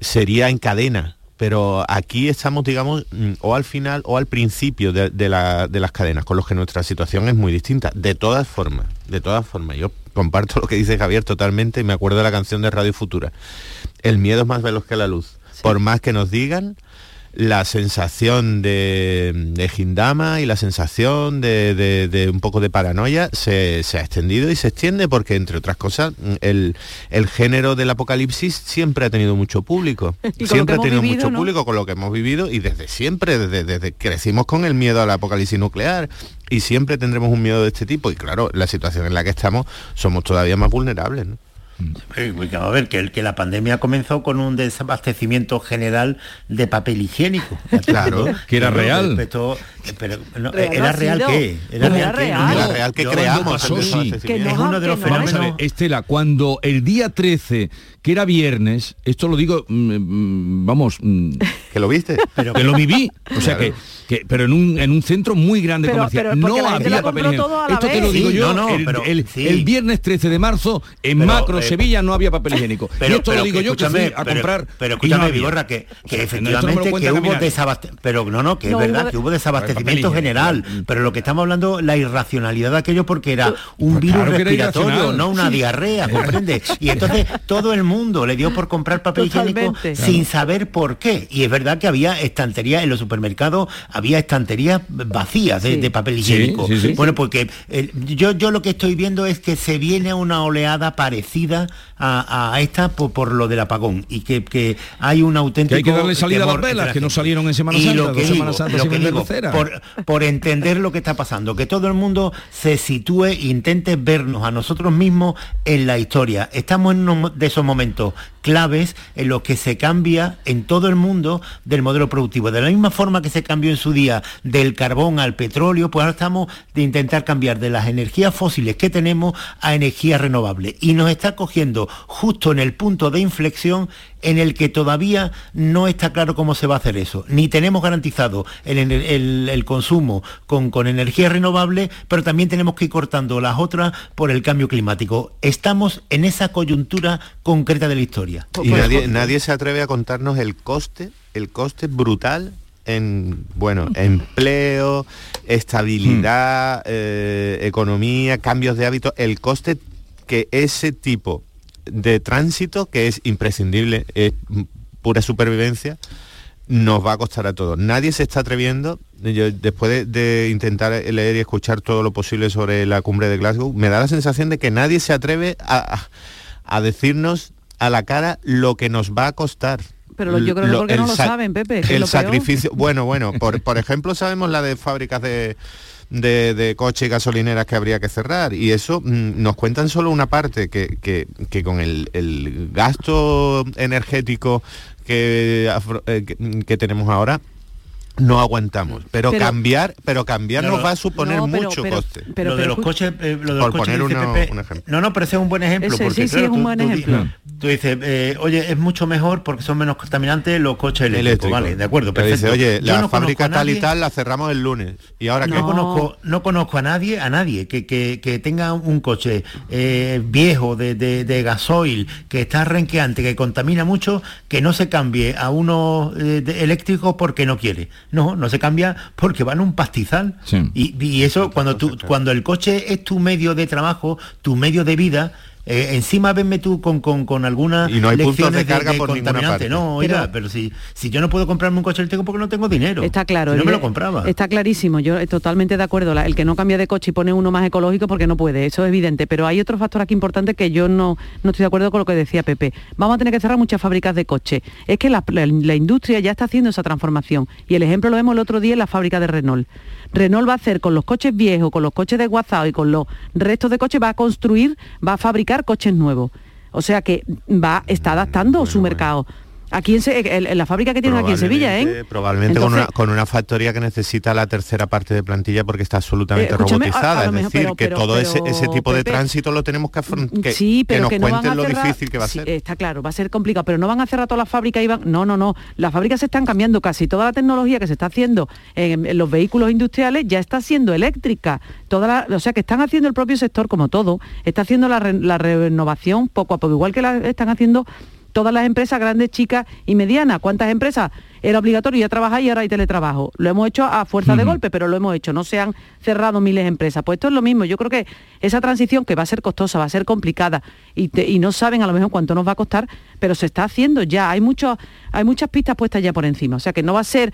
sería en cadena pero aquí estamos, digamos, mm, o al final o al principio de, de la- de las cadenas, con los que nuestra situación es muy distinta. De todas formas, de todas formas, yo comparto lo que dice Javier totalmente y me acuerdo de la canción de Radio Futura. El miedo es más veloz que la luz. Por más que nos digan, la sensación de, de Gindama y la sensación de, de- de un poco de paranoia se, se ha extendido y se extiende porque, entre otras cosas, el, el género del apocalipsis siempre ha tenido mucho público. Siempre ha tenido vivido, mucho ¿no? público con lo que hemos vivido y desde siempre, desde, desde crecimos con el miedo al apocalipsis nuclear y siempre tendremos un miedo de este tipo y claro, la situación en la que estamos somos todavía más vulnerables. ¿no? A ver, que, el, que la pandemia comenzó con un desabastecimiento general de papel higiénico. Claro, que era real. respecto- pero, no, Real ¿Era real qué? Era real. No, Era real que creamos pasó. Es uno de los. Vamos a fenómenos... ver, Estela, cuando el día 13, que era viernes, esto lo digo, mm, mm, vamos, mm, ¿Que lo viste? Pero- que lo viví, o sea Claro. que, que- pero en un, en un centro muy grande Pero- comercial. pero no había papel higiénico. Esto te lo digo Sí, yo, no, el, pero- el- sí. el viernes 13 de marzo en Pero, Macro eh, Sevilla no había papel higiénico. y esto lo digo yo que fui a pero- comprar Pero escúchame. Vigorra, que, efectivamente que hubo desabastecimiento. Pero no, no, que es verdad que hubo desabastecimiento General. Pero lo que estamos hablando, la irracionalidad de aquello porque era un Pues virus claro respiratorio, no una diarrea, ¿comprende? Y entonces todo el mundo le dio por comprar papel higiénico sin saber por qué. Y es verdad que había estanterías en los supermercados, había estanterías vacías de, Sí. de papel higiénico. sí, sí. Bueno, porque eh, yo, yo lo que estoy viendo es que se viene una oleada parecida a, a esta por, por lo del apagón y que, que hay un auténtico Que hay que darle salida a las velas, la que no salieron en Semana Y Santa, lo que dos digo, Semanas Santas lo que digo, cera. Por, entender lo que está pasando, que todo el mundo se sitúe e intente vernos a nosotros mismos en la historia. Estamos en uno de esos momentos claves en los que se cambia en todo el mundo del modelo productivo. De la misma forma que se cambió en su día del carbón al petróleo, pues ahora estamos de intentar cambiar de las energías fósiles que tenemos a energías renovables. Y nos está cogiendo justo en el punto de inflexión en el que todavía no está claro cómo se va a hacer eso. Ni tenemos garantizado el, ener- el- el consumo con, con energías renovables, pero también tenemos que ir cortando las otras por el cambio climático. Estamos en esa coyuntura concreta de la historia. Y nadie, nadie se atreve a contarnos el coste, el coste brutal en bueno, empleo, estabilidad, eh, economía, cambios de hábitos, el coste que ese tipo de tránsito, que es imprescindible, es pura supervivencia, nos va a costar a todos. Nadie se está atreviendo, yo, después de, de intentar leer y escuchar todo lo posible sobre la cumbre de Glasgow, me da la sensación de que nadie se atreve a, a- decirnos a la cara lo que nos va a costar. Pero lo- yo creo que porque no lo sa- saben, Pepe, El lo sacrificio, bueno, bueno, por, por ejemplo sabemos la de fábricas de, de, coches y gasolineras que habría que cerrar. Y eso mm, nos cuentan solo una parte, que, que- que con el, el gasto energético que, eh, que tenemos ahora no aguantamos, pero, Pero- cambiar, pero cambiar No, nos no. va a suponer No, pero- mucho pero- coste. lo de los coches, eh, lo de los Por coches poner dice uno- Pepe- un ejemplo. No, no, pero ese es un buen ejemplo. Ese porque, sí, sí, claro, es un tú- buen tú di- ejemplo. Tú dices, eh, oye, es mucho mejor porque son menos contaminantes los coches eléctricos. Eléctrico. Vale, de acuerdo, Pero dice, perfecto. oye, la no fábrica tal y tal la cerramos el lunes. Y ahora no conozco, no conozco a nadie, a nadie que, que- que tenga un coche eh, viejo de, de- de gasoil, que está renqueante, que contamina mucho, que no se cambie a uno eh, de- eléctrico porque no quiere. No, no se cambia porque van un pastizal. Y, y eso cuando tú, cuando el coche es tu medio de trabajo, tu medio de vida. Eh, encima venme tú con, con, con alguna Y no hay puntos de carga por ninguna contaminante. parte. No, oiga, Pero- pero, si, si yo no puedo comprarme un coche eléctrico porque no tengo dinero. Está claro. Si no me lo compraba. Está clarísimo. Yo totalmente de acuerdo. La- el que no cambia de coche y pone uno más ecológico porque no puede. Eso es evidente. Pero hay otro factor aquí importante que yo no, no estoy de acuerdo con lo que decía Pepe. Vamos a tener que cerrar muchas fábricas de coche. Es que la, la- la industria ya está haciendo esa transformación. Y el ejemplo lo vemos el otro día en la fábrica de Renault. Renault va a hacer con los coches viejos, con los coches desguazados y con los restos de coches, va a construir, va a fabricar coches nuevos. O sea que va, está adaptando su mercado. Aquí en, Se- en- en la fábrica que tienen aquí en Sevilla, ¿eh? Probablemente con, una, con una factoría que necesita la tercera parte de plantilla porque está absolutamente Eh, a- robotizada. a es decir, pero- que pero- todo ese, pero, ese tipo de Pepe, tránsito lo tenemos que, afron- que, sí, pero nos que, no van cuenten lo difícil que va a sí, ser. está claro, va a ser complicado, pero no van a cerrar todas las fábricas y van, no, no, no, las fábricas se están cambiando casi, toda la tecnología que se está haciendo en, en los vehículos industriales ya está siendo eléctrica, toda la- o sea que están haciendo el propio sector como todo, está haciendo la, re- la renovación poco a poco, igual que la están haciendo todas las empresas grandes, chicas y medianas. ¿Cuántas empresas? Era obligatorio ya trabajar y ahora hay teletrabajo. Lo hemos hecho a fuerza de golpe, pero lo hemos hecho. No se han cerrado miles de empresas. Pues esto es lo mismo. Yo creo que esa transición que va a ser costosa, va a ser complicada y, te- y no saben a lo mejor cuánto nos va a costar, pero se está haciendo ya. Hay, mucho, hay muchas pistas puestas ya por encima. O sea que no va a ser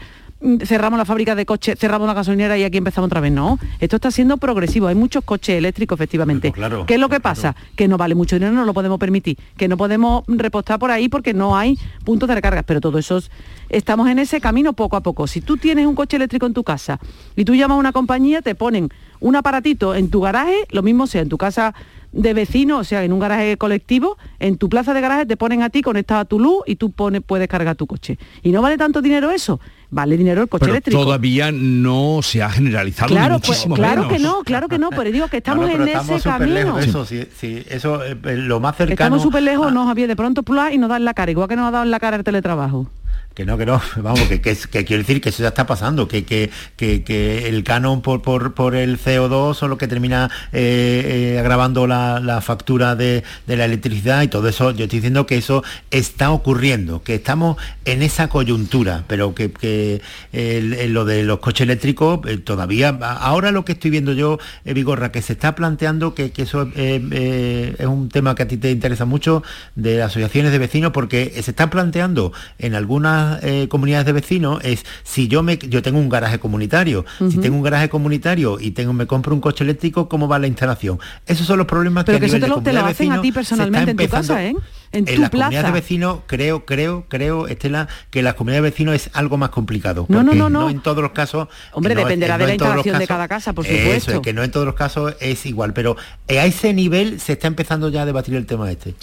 cerramos la fábrica de coches, cerramos la gasolinera y aquí empezamos otra vez. No, esto está siendo progresivo. Hay muchos coches eléctricos, efectivamente. claro, ¿Qué es lo que pasa? Que no vale mucho dinero, no lo podemos permitir. Que no podemos repostar por ahí porque no hay puntos de recarga. Pero todo eso es- estamos estamos en ese camino poco a poco. Si tú tienes un coche eléctrico en tu casa y tú llamas a una compañía, te ponen un aparatito en tu garaje, lo mismo sea en tu casa de vecino, o sea, en un garaje colectivo, en tu plaza de garaje te ponen a ti conectado a tu luz y tú pones, puedes cargar tu coche. ¿Y no vale tanto dinero eso? Vale dinero el coche Pero eléctrico. todavía no se ha generalizado ni Claro, pues, muchísimo claro menos. que no, claro que no, pero digo que estamos No, no, pero en estamos ese lejos camino. de eso, sí, sí, eso eh, eh, lo más cercano Estamos súper lejos, nos había de pronto y nos dan la cara, igual que nos ha dado en la cara el teletrabajo. Que no, que no, vamos, que, que, quiero decir que eso ya está pasando, que, que, que, el canon por, por, por el CO2 son lo que termina eh, eh, agravando la, la factura de, de la electricidad y todo eso, yo estoy diciendo que eso está ocurriendo, que estamos en esa coyuntura, pero que, lo de los coches eléctricos eh, todavía, ahora lo que estoy viendo yo, eh, Vigorra, que se está planteando que, eso es un tema que a ti te interesa mucho, de asociaciones de vecinos, porque se está planteando en algunas eh, comunidades de vecinos, es si yo me yo tengo un garaje comunitario, si tengo un garaje comunitario y tengo me compro un coche eléctrico, ¿cómo va la instalación? Esos son los problemas Pero que, que a eso nivel te de lo, te lo hacen a vecinos ti se está personalmente en tu empezando- casa, ¿eh? En, en tu las comunidades de vecinos creo, creo, creo, Estela, que las comunidades de vecinos es algo más complicado. No, no, porque no, no. en todos los casos. Hombre, no dependerá no de la instalación de cada casa, por Eso, supuesto. es que no en todos los casos es igual, pero a ese nivel se está empezando ya a debatir el tema este.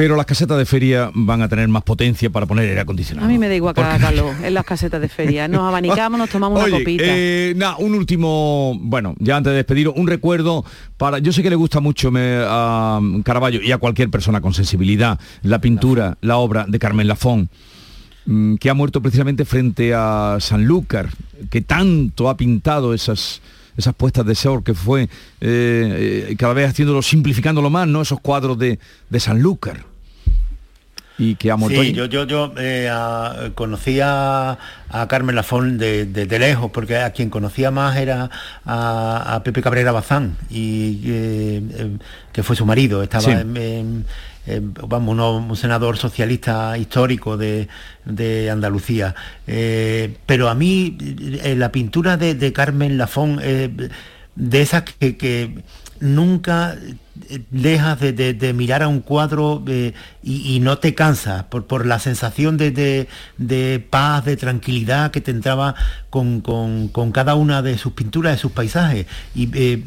Pero las casetas de feria van a tener más potencia para poner aire acondicionado. A mí me da igual que haga calor en las casetas de feria. Nos abanicamos, nos tomamos una copita. eh, un último, bueno, ya antes de despediros, un recuerdo para, yo sé que le gusta mucho me- a Caravaggio y a cualquier persona con sensibilidad, la pintura, la obra de Carmen Lafón, mm, que ha muerto precisamente frente a Sanlúcar, que tanto ha pintado esas esas puestas de sol que fue eh, eh, cada vez haciéndolo, simplificándolo más, ¿no? Esos cuadros de, de Sanlúcar. Y que ha muerto Sí, yo, yo, yo eh, a- conocí a, a Carmen Lafón de, de- de lejos, porque a quien conocía más era a, a Pepe Cabrera Bazán, y, eh, eh, que fue su marido. Estaba Sí. en, en- en, vamos, uno- un senador socialista histórico de, de Andalucía. Eh, pero a mí eh, la pintura de, de Carmen Lafón, de esas que, que nunca eh, dejas de, de- mirar a un cuadro eh, y, y no te cansas por, por la sensación de, de- de paz, de tranquilidad que te entraba con, con- con cada una de sus pinturas, de sus paisajes. Y eh,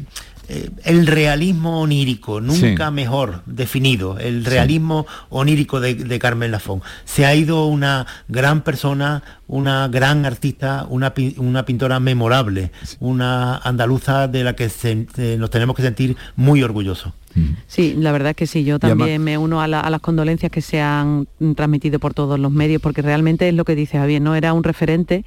eh, el realismo onírico, nunca Sí. mejor definido, el realismo onírico de, de Carmen Lafón. Se ha ido una gran persona, una gran artista, una, una pintora memorable, una andaluza de la que se- eh, nos tenemos que sentir muy orgullosos. Sí, la verdad es que sí, yo además- también me uno a, la- a las condolencias que se han mm, transmitido por todos los medios, porque realmente es lo que dice Javier, ¿no? Era un referente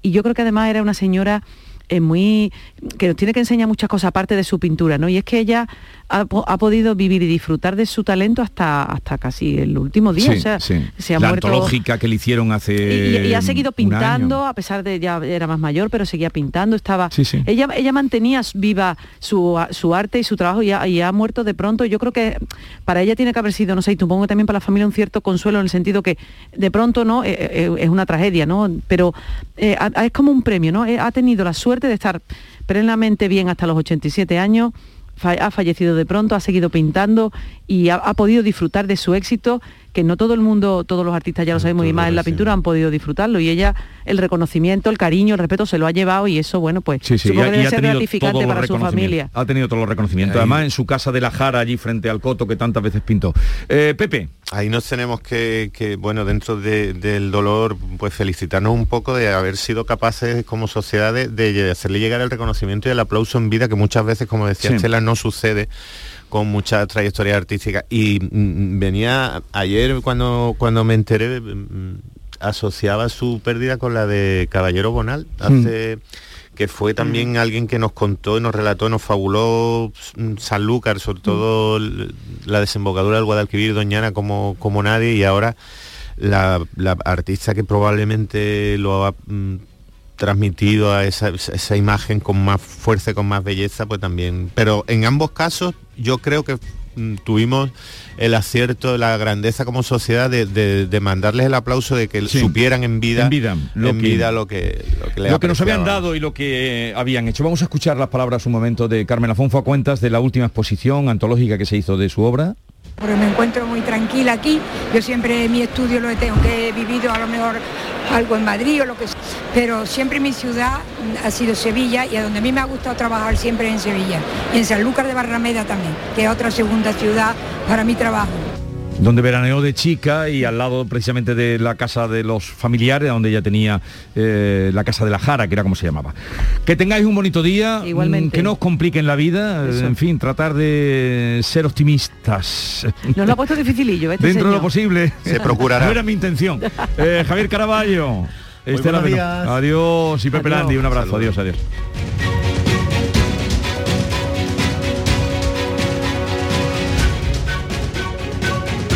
y yo creo que además era una señora eh, muy que nos tiene que enseñar muchas cosas aparte de su pintura, ¿no? Y es que ella ha, po- ha podido vivir y disfrutar de su talento hasta, hasta casi el último día. Sí, o sea, sí. se ha la muerto antológica que le hicieron hace y, y ha seguido pintando, a pesar de ya era más mayor, pero seguía pintando, estaba. Sí, sí. Ella, ella mantenía viva su, su arte y su trabajo y ha, y ha muerto de pronto. Yo creo que para ella tiene que haber sido, no sé, y supongo también para la familia un cierto consuelo en el sentido que de pronto no Eh, eh, es una tragedia, ¿no? Pero eh, es como un premio, ¿no? Eh, ha tenido la suerte de estar plenamente bien hasta los 87 años ha fallecido de pronto, ha seguido pintando y ha, podido disfrutar de su éxito, que no todo el mundo, todos los artistas ya lo sabemos y más en la pintura han podido disfrutarlo y ella el reconocimiento, el cariño, el respeto se lo ha llevado y eso, bueno, pues Sí, sí, supongo y que ha- y debe ser tenido gratificante todos los para su reconocimientos. familia. Ha tenido todos los reconocimientos. Ahí. Además, en su casa de la Jara, allí frente al Coto, que tantas veces pintó. Eh, Pepe. Ahí nos tenemos que, que, bueno, dentro de- del dolor, pues felicitarnos un poco de haber sido capaces como sociedad de, de hacerle llegar el reconocimiento y el aplauso en vida, que muchas veces, como decía Sí. Estela, no sucede con mucha trayectoria artística. Y mm, venía ayer cuando, cuando me enteré, mm, asociaba su pérdida con la de Caballero Bonal, hace que fue también alguien que nos contó y nos relató, nos fabuló mm, Sanlúcar, sobre todo la desembocadura del Guadalquivir, Doñana como, como nadie, y ahora la, la artista que probablemente lo ha mm, transmitido a esa, esa imagen con más fuerza y con más belleza, pues también. Pero en ambos casos yo creo que mm, tuvimos el acierto, la grandeza como sociedad de, de- de mandarles el aplauso de que Sí. supieran en vida, En vida, lo en que- vida lo que, lo que, le Lo que nos habían dado y lo que eh, habían hecho. Vamos a escuchar las palabras un momento de Carmen fue a cuentas de la última exposición antológica que se hizo de su obra. Porque me encuentro muy tranquila aquí. Yo siempre mi estudio lo tengo que he vivido a lo mejor algo en Madrid o lo que sea. Pero siempre mi ciudad ha sido Sevilla y a donde a mí me ha gustado trabajar siempre en Sevilla. Y en Sanlúcar de Barrameda también, que es otra segunda ciudad para mi trabajo donde veraneó de chica y al lado precisamente de la casa de los familiares, donde ella tenía eh, la casa de la Jara, que era como se llamaba. Que tengáis un bonito día, Igualmente. que no os compliquen la vida, Eso. en fin, tratar de ser optimistas. Nos lo ha puesto dificilillo, este Dentro de lo posible. Se procurará. No era mi intención. Eh, Javier Caraballo. Días. Adiós y Pepe Adiós. Landi, un abrazo, Saludos. adiós, adiós.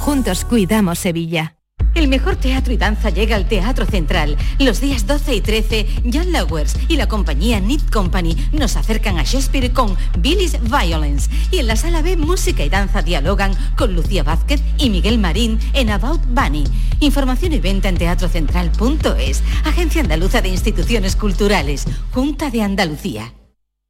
Juntos cuidamos Sevilla. El mejor teatro y danza llega al Teatro Central. Los días 12 y 13, Jan Lowers y la compañía Knit Company nos acercan a Shakespeare con Billy's Violence. Y en la sala B, música y danza dialogan con Lucía Vázquez y Miguel Marín en About Bunny. Información y venta en teatrocentral.es. Agencia Andaluza de Instituciones Culturales. Junta de Andalucía.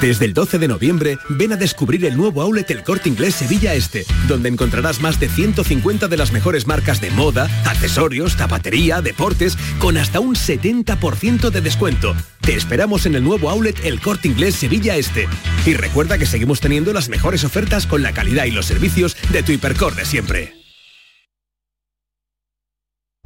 Desde el 12 de noviembre, ven a descubrir el nuevo outlet El Corte Inglés Sevilla Este, donde encontrarás más de 150 de las mejores marcas de moda, accesorios, zapatería, deportes, con hasta un 70% de descuento. Te esperamos en el nuevo outlet El Corte Inglés Sevilla Este. Y recuerda que seguimos teniendo las mejores ofertas con la calidad y los servicios de tu hipercor de siempre.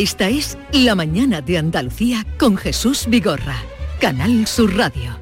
Esta es La mañana de Andalucía con Jesús Vigorra. Canal Sur Radio.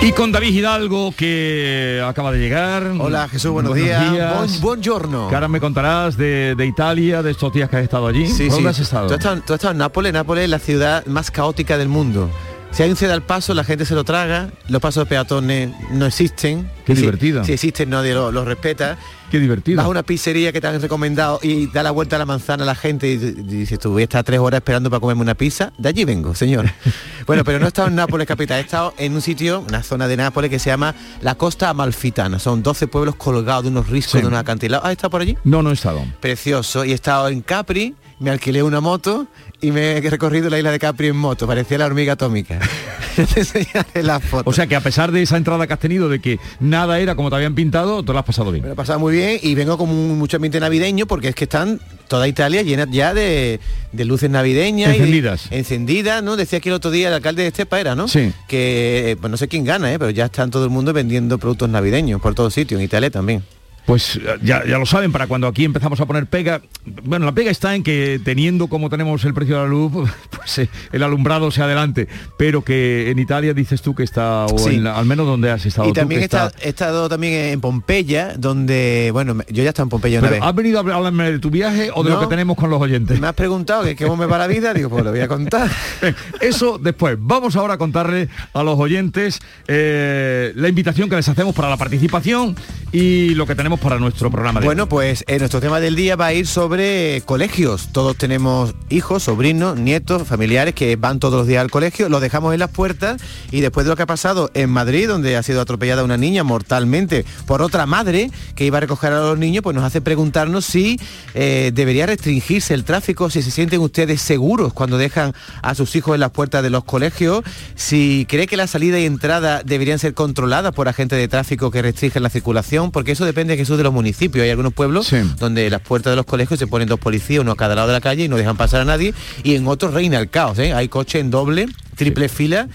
Y con David Hidalgo, que acaba de llegar. Hola, Jesús, buenos días. Buen- buongiorno. Que ahora me contarás de, de Italia, de estos días que has estado allí. Sí, ¿Por dónde sí. has estado? Tú has estado, tú has estado en Nápoles. Nápoles es la ciudad más caótica del mundo. Si hay un ceda al paso, la gente se lo traga, los pasos de peatones no existen. Qué si- divertido. Si, existen, nadie lo- los respeta. Qué divertido. Vas a una pizzería que te han recomendado y da la vuelta a la manzana a la gente y, y dices, tú voy a estar tres horas esperando para comerme una pizza. De allí vengo, señor. bueno, pero no he estado en Nápoles capital, he estado en un sitio, una zona de Nápoles que se llama la Costa Amalfitana. Son 12 pueblos colgados de unos riscos, Sí. de unos acantilados. ¿Has estado por allí? No, no he estado. Precioso. Y he estado en Capri, me alquilé una moto y me he recorrido la isla de Capri en moto. Parecía la hormiga atómica. Te enseñaré. O sea que a pesar de esa entrada que has tenido, de que nada era como te habían pintado, tú lo has pasado bien. Me lo he pasado muy bien y vengo con un- mucho ambiente navideño porque es que están toda Italia llena ya de, de luces navideñas. y de- Encendidas. encendidas, ¿no? Decía aquí el otro día el alcalde de Estepa era, ¿no? Sí. Que, eh, pues no sé quién gana, ¿eh? Pero ya están todo el mundo vendiendo productos navideños por todos sitios, en Italia también. Pues ya, ya lo saben, para cuando aquí empezamos a poner pega, bueno, la pega está en que teniendo como tenemos el precio de la luz, pues eh, el alumbrado se adelante, pero que en Italia dices tú que está, o Sí. en la- al menos donde has estado Y tú, también que he estado, he estado también en Pompeya, donde, bueno, yo ya he estado en Pompeya una Pero, vez. ¿Has venido a hablarme de tu viaje o de lo que tenemos con los oyentes? Me has preguntado que cómo me va la vida, digo, pues lo voy a contar. Eso después. Vamos ahora a contarle a los oyentes eh, la invitación que les hacemos para la participación y lo que tenemos tenemos para nuestro programa de Bueno, hoy? pues eh, nuestro tema del día va a ir sobre colegios. Todos tenemos hijos, sobrinos, nietos, familiares que van todos los días al colegio, los dejamos en las puertas y después de lo que ha pasado en Madrid, donde ha sido atropellada una niña mortalmente por otra madre que iba a recoger a los niños, pues nos hace preguntarnos si eh, debería restringirse el tráfico, si se sienten ustedes seguros cuando dejan a sus hijos en las puertas de los colegios, si cree que la salida y entrada deberían ser controladas por agentes de tráfico que restringen la circulación, porque eso depende De los municipios. Hay algunos pueblos donde las puertas de los colegios se ponen dos policías, uno a cada lado de la calle y no dejan pasar a nadie, y en otros reina el caos, ¿eh? hay coche en doble, triple fila,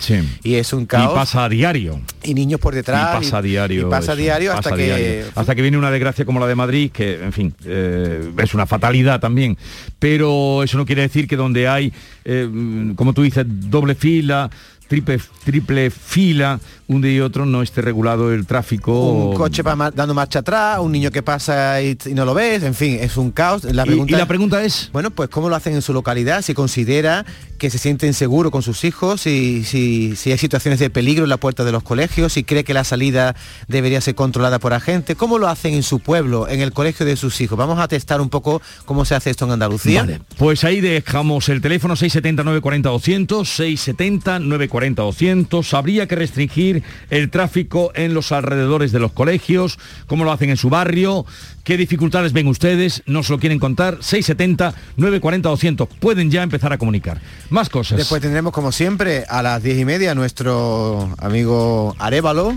y es un caos. Y pasa a diario. Y niños por detrás. Y pasa a diario. y pasa a diario hasta que... diario. Hasta que viene una desgracia como la de Madrid, que, en fin, eh, es una fatalidad también. Pero eso no quiere decir que donde hay, eh, como tú dices, doble fila, triple, triple fila, un día y otro no esté regulado el tráfico. Un coche pa- dando marcha atrás, un niño que pasa y, y no lo ves, en fin, es un caos. La Y- pregunta, y la pregunta es... Bueno, pues cómo lo hacen en su localidad, si considera que se sienten seguros con sus hijos, si, si, hay situaciones de peligro en la puerta de los colegios, si cree que la salida debería ser controlada por agentes, cómo lo hacen en su pueblo, en el colegio de sus hijos. Vamos a testar un poco cómo se hace esto en Andalucía. Pues ahí dejamos el teléfono 670 940 200, 670 940 200. Habría que restringir el tráfico en los alrededores de los colegios, cómo lo hacen en su barrio, qué dificultades ven ustedes, nos lo quieren contar. 670 940 200. Pueden ya empezar a comunicar. Más cosas. Después tendremos, como siempre, a las diez y media nuestro amigo Arevalo,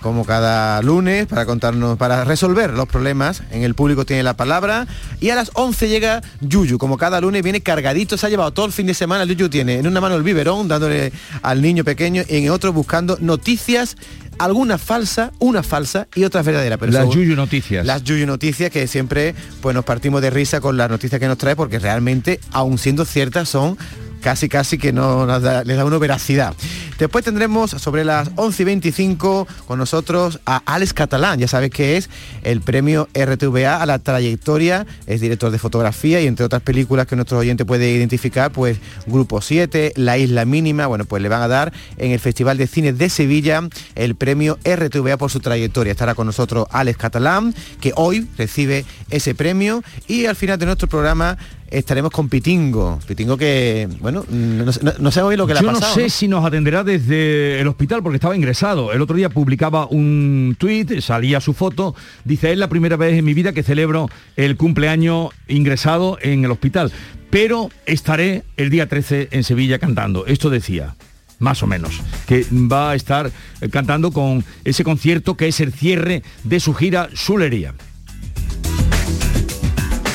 como cada lunes, para contarnos, para resolver los problemas. En el público tiene la palabra. Y a las 11 llega Yuyu, como cada lunes viene cargadito, se ha llevado todo el fin de semana. Yuyu tiene en una mano el biberón, dándole al niño pequeño, y en otro buscando noticias algunas falsas, una falsa y otras verdaderas. Pero Las Yuyu Noticias. Las Yuyu Noticias que siempre pues nos partimos de risa con las noticias que nos trae porque realmente, aun siendo ciertas, son casi casi que no nos da- les da una veracidad. Después tendremos sobre las 11 y 25 con nosotros a Alex Catalán, ya sabes que es el premio RTVA a la trayectoria, es director de fotografía y entre otras películas que nuestro oyente puede identificar, pues Grupo 7, La Isla Mínima, bueno, pues le van a dar en el Festival de Cine de Sevilla el premio RTVA por su trayectoria. Estará con nosotros Alex Catalán, que hoy recibe ese premio y al final de nuestro programa estaremos con Pitingo. Pitingo que, bueno, no, sé- no- no sé hoy lo que le ha Yo pasado. no sé ¿no? si nos atenderá desde el hospital porque estaba ingresado. El otro día publicaba un tuit, salía su foto, dice, es la primera vez en mi vida que celebro el cumpleaños ingresado en el hospital, pero estaré el día 13 en Sevilla cantando. Esto decía. Más o menos, que va a estar cantando con ese concierto que es el cierre de su gira Sulería.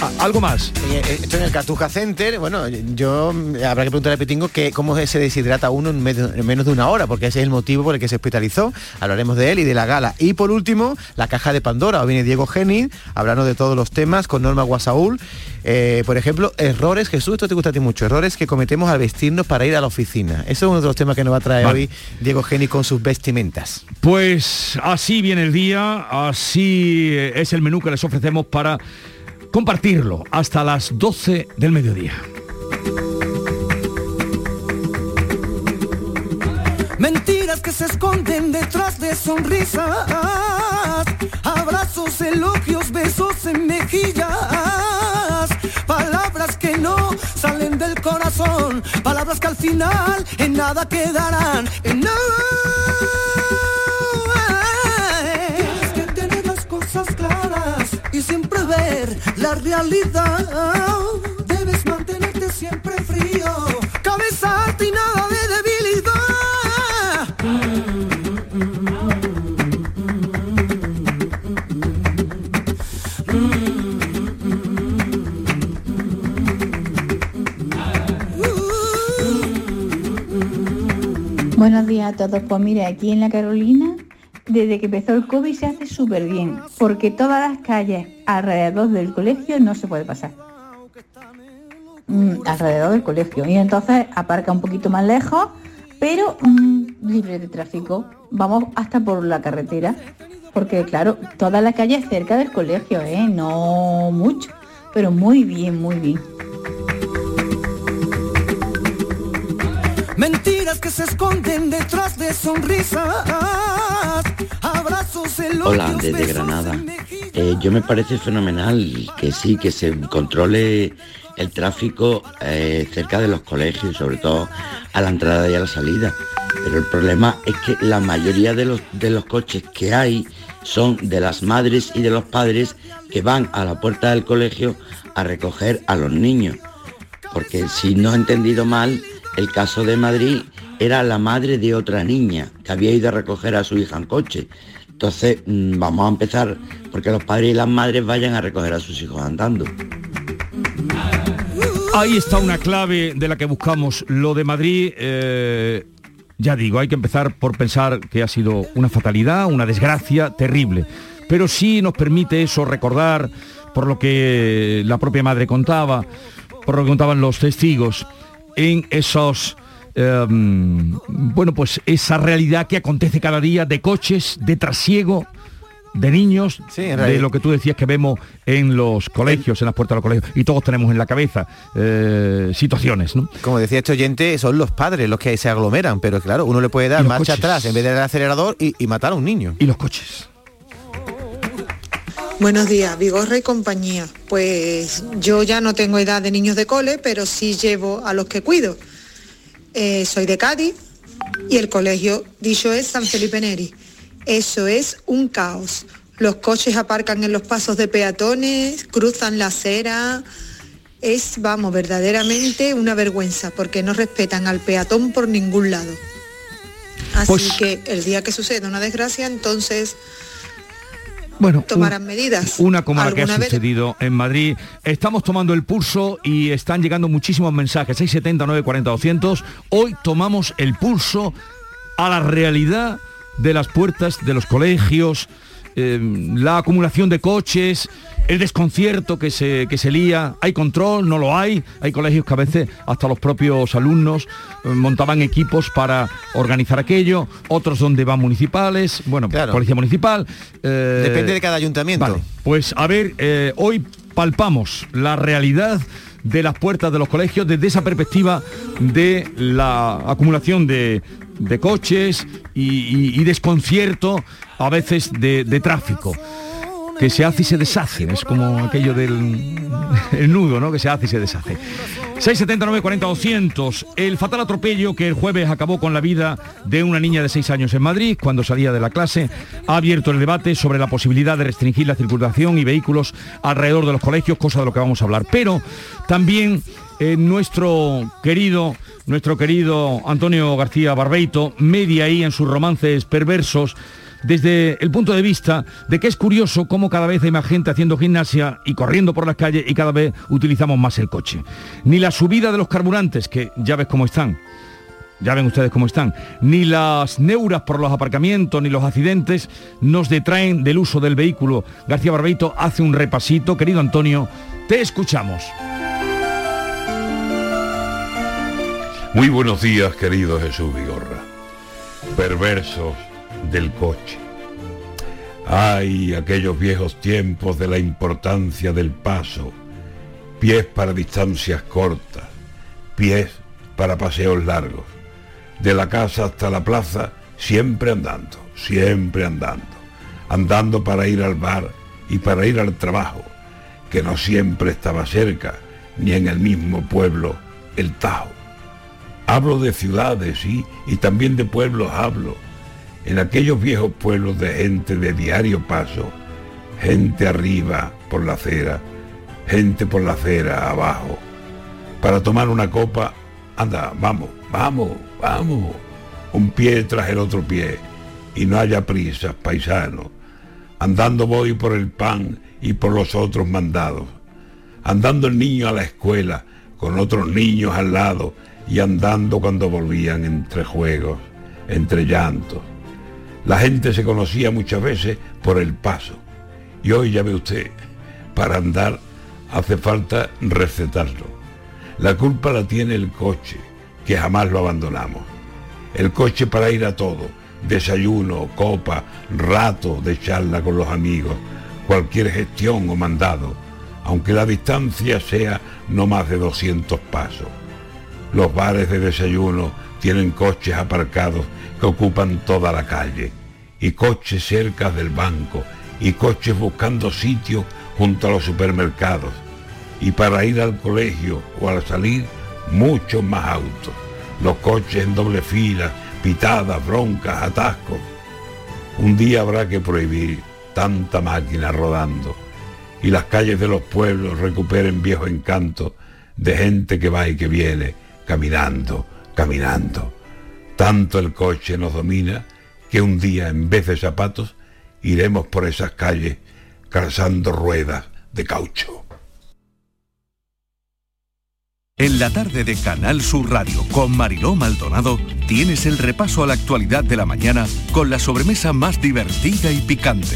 Ah, ¿Algo más? Eh, eh, Esto en el Cartuja Center, bueno, yo mm, habrá que preguntarle a Pitingo que cómo se deshidrata uno en, menos de una hora, porque ese es el motivo por el que se hospitalizó. Hablaremos de él y de la gala. Y por último, la caja de Pandora. Hoy viene Diego Geni, hablando de todos los temas con Norma Guasaúl. Eh, por ejemplo, errores, Jesús, esto te gusta a ti mucho, errores que cometemos al vestirnos para ir a la oficina. Eso es uno de los temas que nos va a traer Vale. hoy Diego Geni con sus vestimentas. Pues así viene el día, así eh, es el menú que les ofrecemos para compartirlo hasta las 12 del mediodía. Mentiras que se esconden detrás de sonrisas, abrazos, elogios, besos en mejillas, palabras que no salen del corazón, palabras que al final en nada quedarán, en nada. Realidad. Debes mantenerte siempre frío, cabeza alta y nada de debilidad. Buenos días a todos. Pues mire, aquí en la Carolina, desde que empezó el COVID se hace súper bien, porque todas las calles alrededor del colegio no se puede pasar. Mm, alrededor del colegio. Y entonces aparca un poquito más lejos, pero mm, libre de tráfico. Vamos hasta por la carretera, porque claro, todas las calles cerca del colegio, ¿eh? No mucho, pero muy bien, muy bien. Mentiras que se esconden detrás de sonrisas, Hola, desde Granada. Eh, yo me parece fenomenal que sí, que se controle el tráfico eh, cerca de los colegios, sobre todo a la entrada y a la salida. Pero el problema es que la mayoría de los, de los coches que hay son de las madres y de los padres que van a la puerta del colegio a recoger a los niños. Porque si no he entendido mal, el caso de Madrid era la madre de otra niña que había ido a recoger a su hija en coche. Entonces mm, vamos a empezar porque los padres y las madres vayan a recoger a sus hijos andando. Ahí está una clave de la que buscamos. Lo de Madrid, eh, ya digo, hay que empezar por pensar que ha sido una fatalidad, una desgracia terrible. Pero sí nos permite eso recordar, por lo que la propia madre contaba, por lo que contaban los testigos, en esos... em, bueno, pues esa realidad que acontece cada día de coches, de trasiego, de niños, de lo que tú decías que vemos en los colegios, en las puertas de los colegios, y todos tenemos en la cabeza eh, situaciones, ¿no? Como decía este oyente, son los padres los que se aglomeran, pero claro, uno le puede dar marcha coches. atrás en vez del acelerador y, y matar a un niño. Y los coches. Buenos días, Vigorra y compañía. Pues yo ya no tengo edad de niños de cole, pero sí llevo a los que cuido. Eh, soy de Cádiz y el colegio, dicho es San Felipe Neri. Eso es un caos. Los coches aparcan en los pasos de peatones, cruzan la acera. Es, vamos, verdaderamente una vergüenza porque no respetan al peatón por ningún lado. Así Pues- que el día que suceda una desgracia, entonces Bueno, tomarán medidas. Una como la que ha vez- sucedido en Madrid. Estamos tomando el pulso y están llegando muchísimos mensajes. 670 940 200. Hoy tomamos el pulso a la realidad de las puertas de los colegios, eh, la acumulación de coches, el desconcierto que se, que se lía. ¿Hay control? ¿No lo hay? Hay colegios que a veces hasta los propios alumnos eh, montaban equipos para organizar aquello, otros donde van municipales, bueno, policía municipal. eh, Depende de cada ayuntamiento. Vale, pues a ver, eh, hoy palpamos la realidad de las puertas de los colegios desde esa perspectiva de la acumulación de, de coches y, y- y desconcierto a veces de, de tráfico que se hace y se deshace, es como aquello del el nudo, ¿no? Que se hace y se deshace. 679 40 200. El fatal atropello que el jueves acabó con la vida de una niña de 6 años en Madrid cuando salía de la clase ha abierto el debate sobre la posibilidad de restringir la circulación y vehículos alrededor de los colegios, cosa de lo que vamos a hablar. Pero también eh, nuestro querido nuestro querido Antonio García Barbeito media ahí en sus romances perversos desde el punto de vista de que es curioso cómo cada vez hay más gente haciendo gimnasia y corriendo por las calles y cada vez utilizamos más el coche. Ni la subida de los carburantes, que ya ves cómo están, ya ven ustedes cómo están, ni las neuras por los aparcamientos, ni los accidentes nos detraen del uso del vehículo. García Barbeito hace un repasito. Querido Antonio, te escuchamos. Muy buenos días, querido Jesús Vigorra. Perversos del coche. Ay, aquellos viejos tiempos de la importancia del paso. Pies para distancias cortas, pies para paseos largos. De la casa hasta la plaza, siempre andando, siempre andando. Andando para ir al bar y para ir al trabajo, que no siempre estaba cerca, ni en el mismo pueblo, el Tajo. Hablo de ciudades, y también de pueblos hablo. En aquellos viejos pueblos de gente de diario paso, gente arriba por la acera, gente por la acera abajo. Para tomar una copa, anda, vamos, vamos, vamos. Un pie tras el otro pie. Y no haya prisas, paisano. Andando voy por el pan y por los otros mandados. Andando el niño a la escuela, con otros niños al lado, y andando cuando volvían entre juegos, entre llantos. La gente se conocía muchas veces por el paso. Y hoy ya ve usted, para andar hace falta recetarlo. La culpa la tiene el coche, que jamás lo abandonamos. El coche para ir a todo, desayuno, copa, rato de charla con los amigos, cualquier gestión o mandado, aunque la distancia sea no más de 200 pasos. Los bares de desayuno tienen coches aparcados que ocupan toda la calle y coches cerca del banco y coches buscando sitio junto a los supermercados. Y para ir al colegio o al salir, muchos más autos. Los coches en doble fila, pitadas, broncas, atascos. Un día habrá que prohibir tanta máquina rodando y las calles de los pueblos recuperen viejo encanto de gente que va y que viene, caminando, caminando. Tanto el coche nos domina que un día en vez de zapatos iremos por esas calles calzando ruedas de caucho. En la tarde de Canal Sur Radio con Mariló Maldonado tienes el repaso a la actualidad de la mañana con la sobremesa más divertida y picante,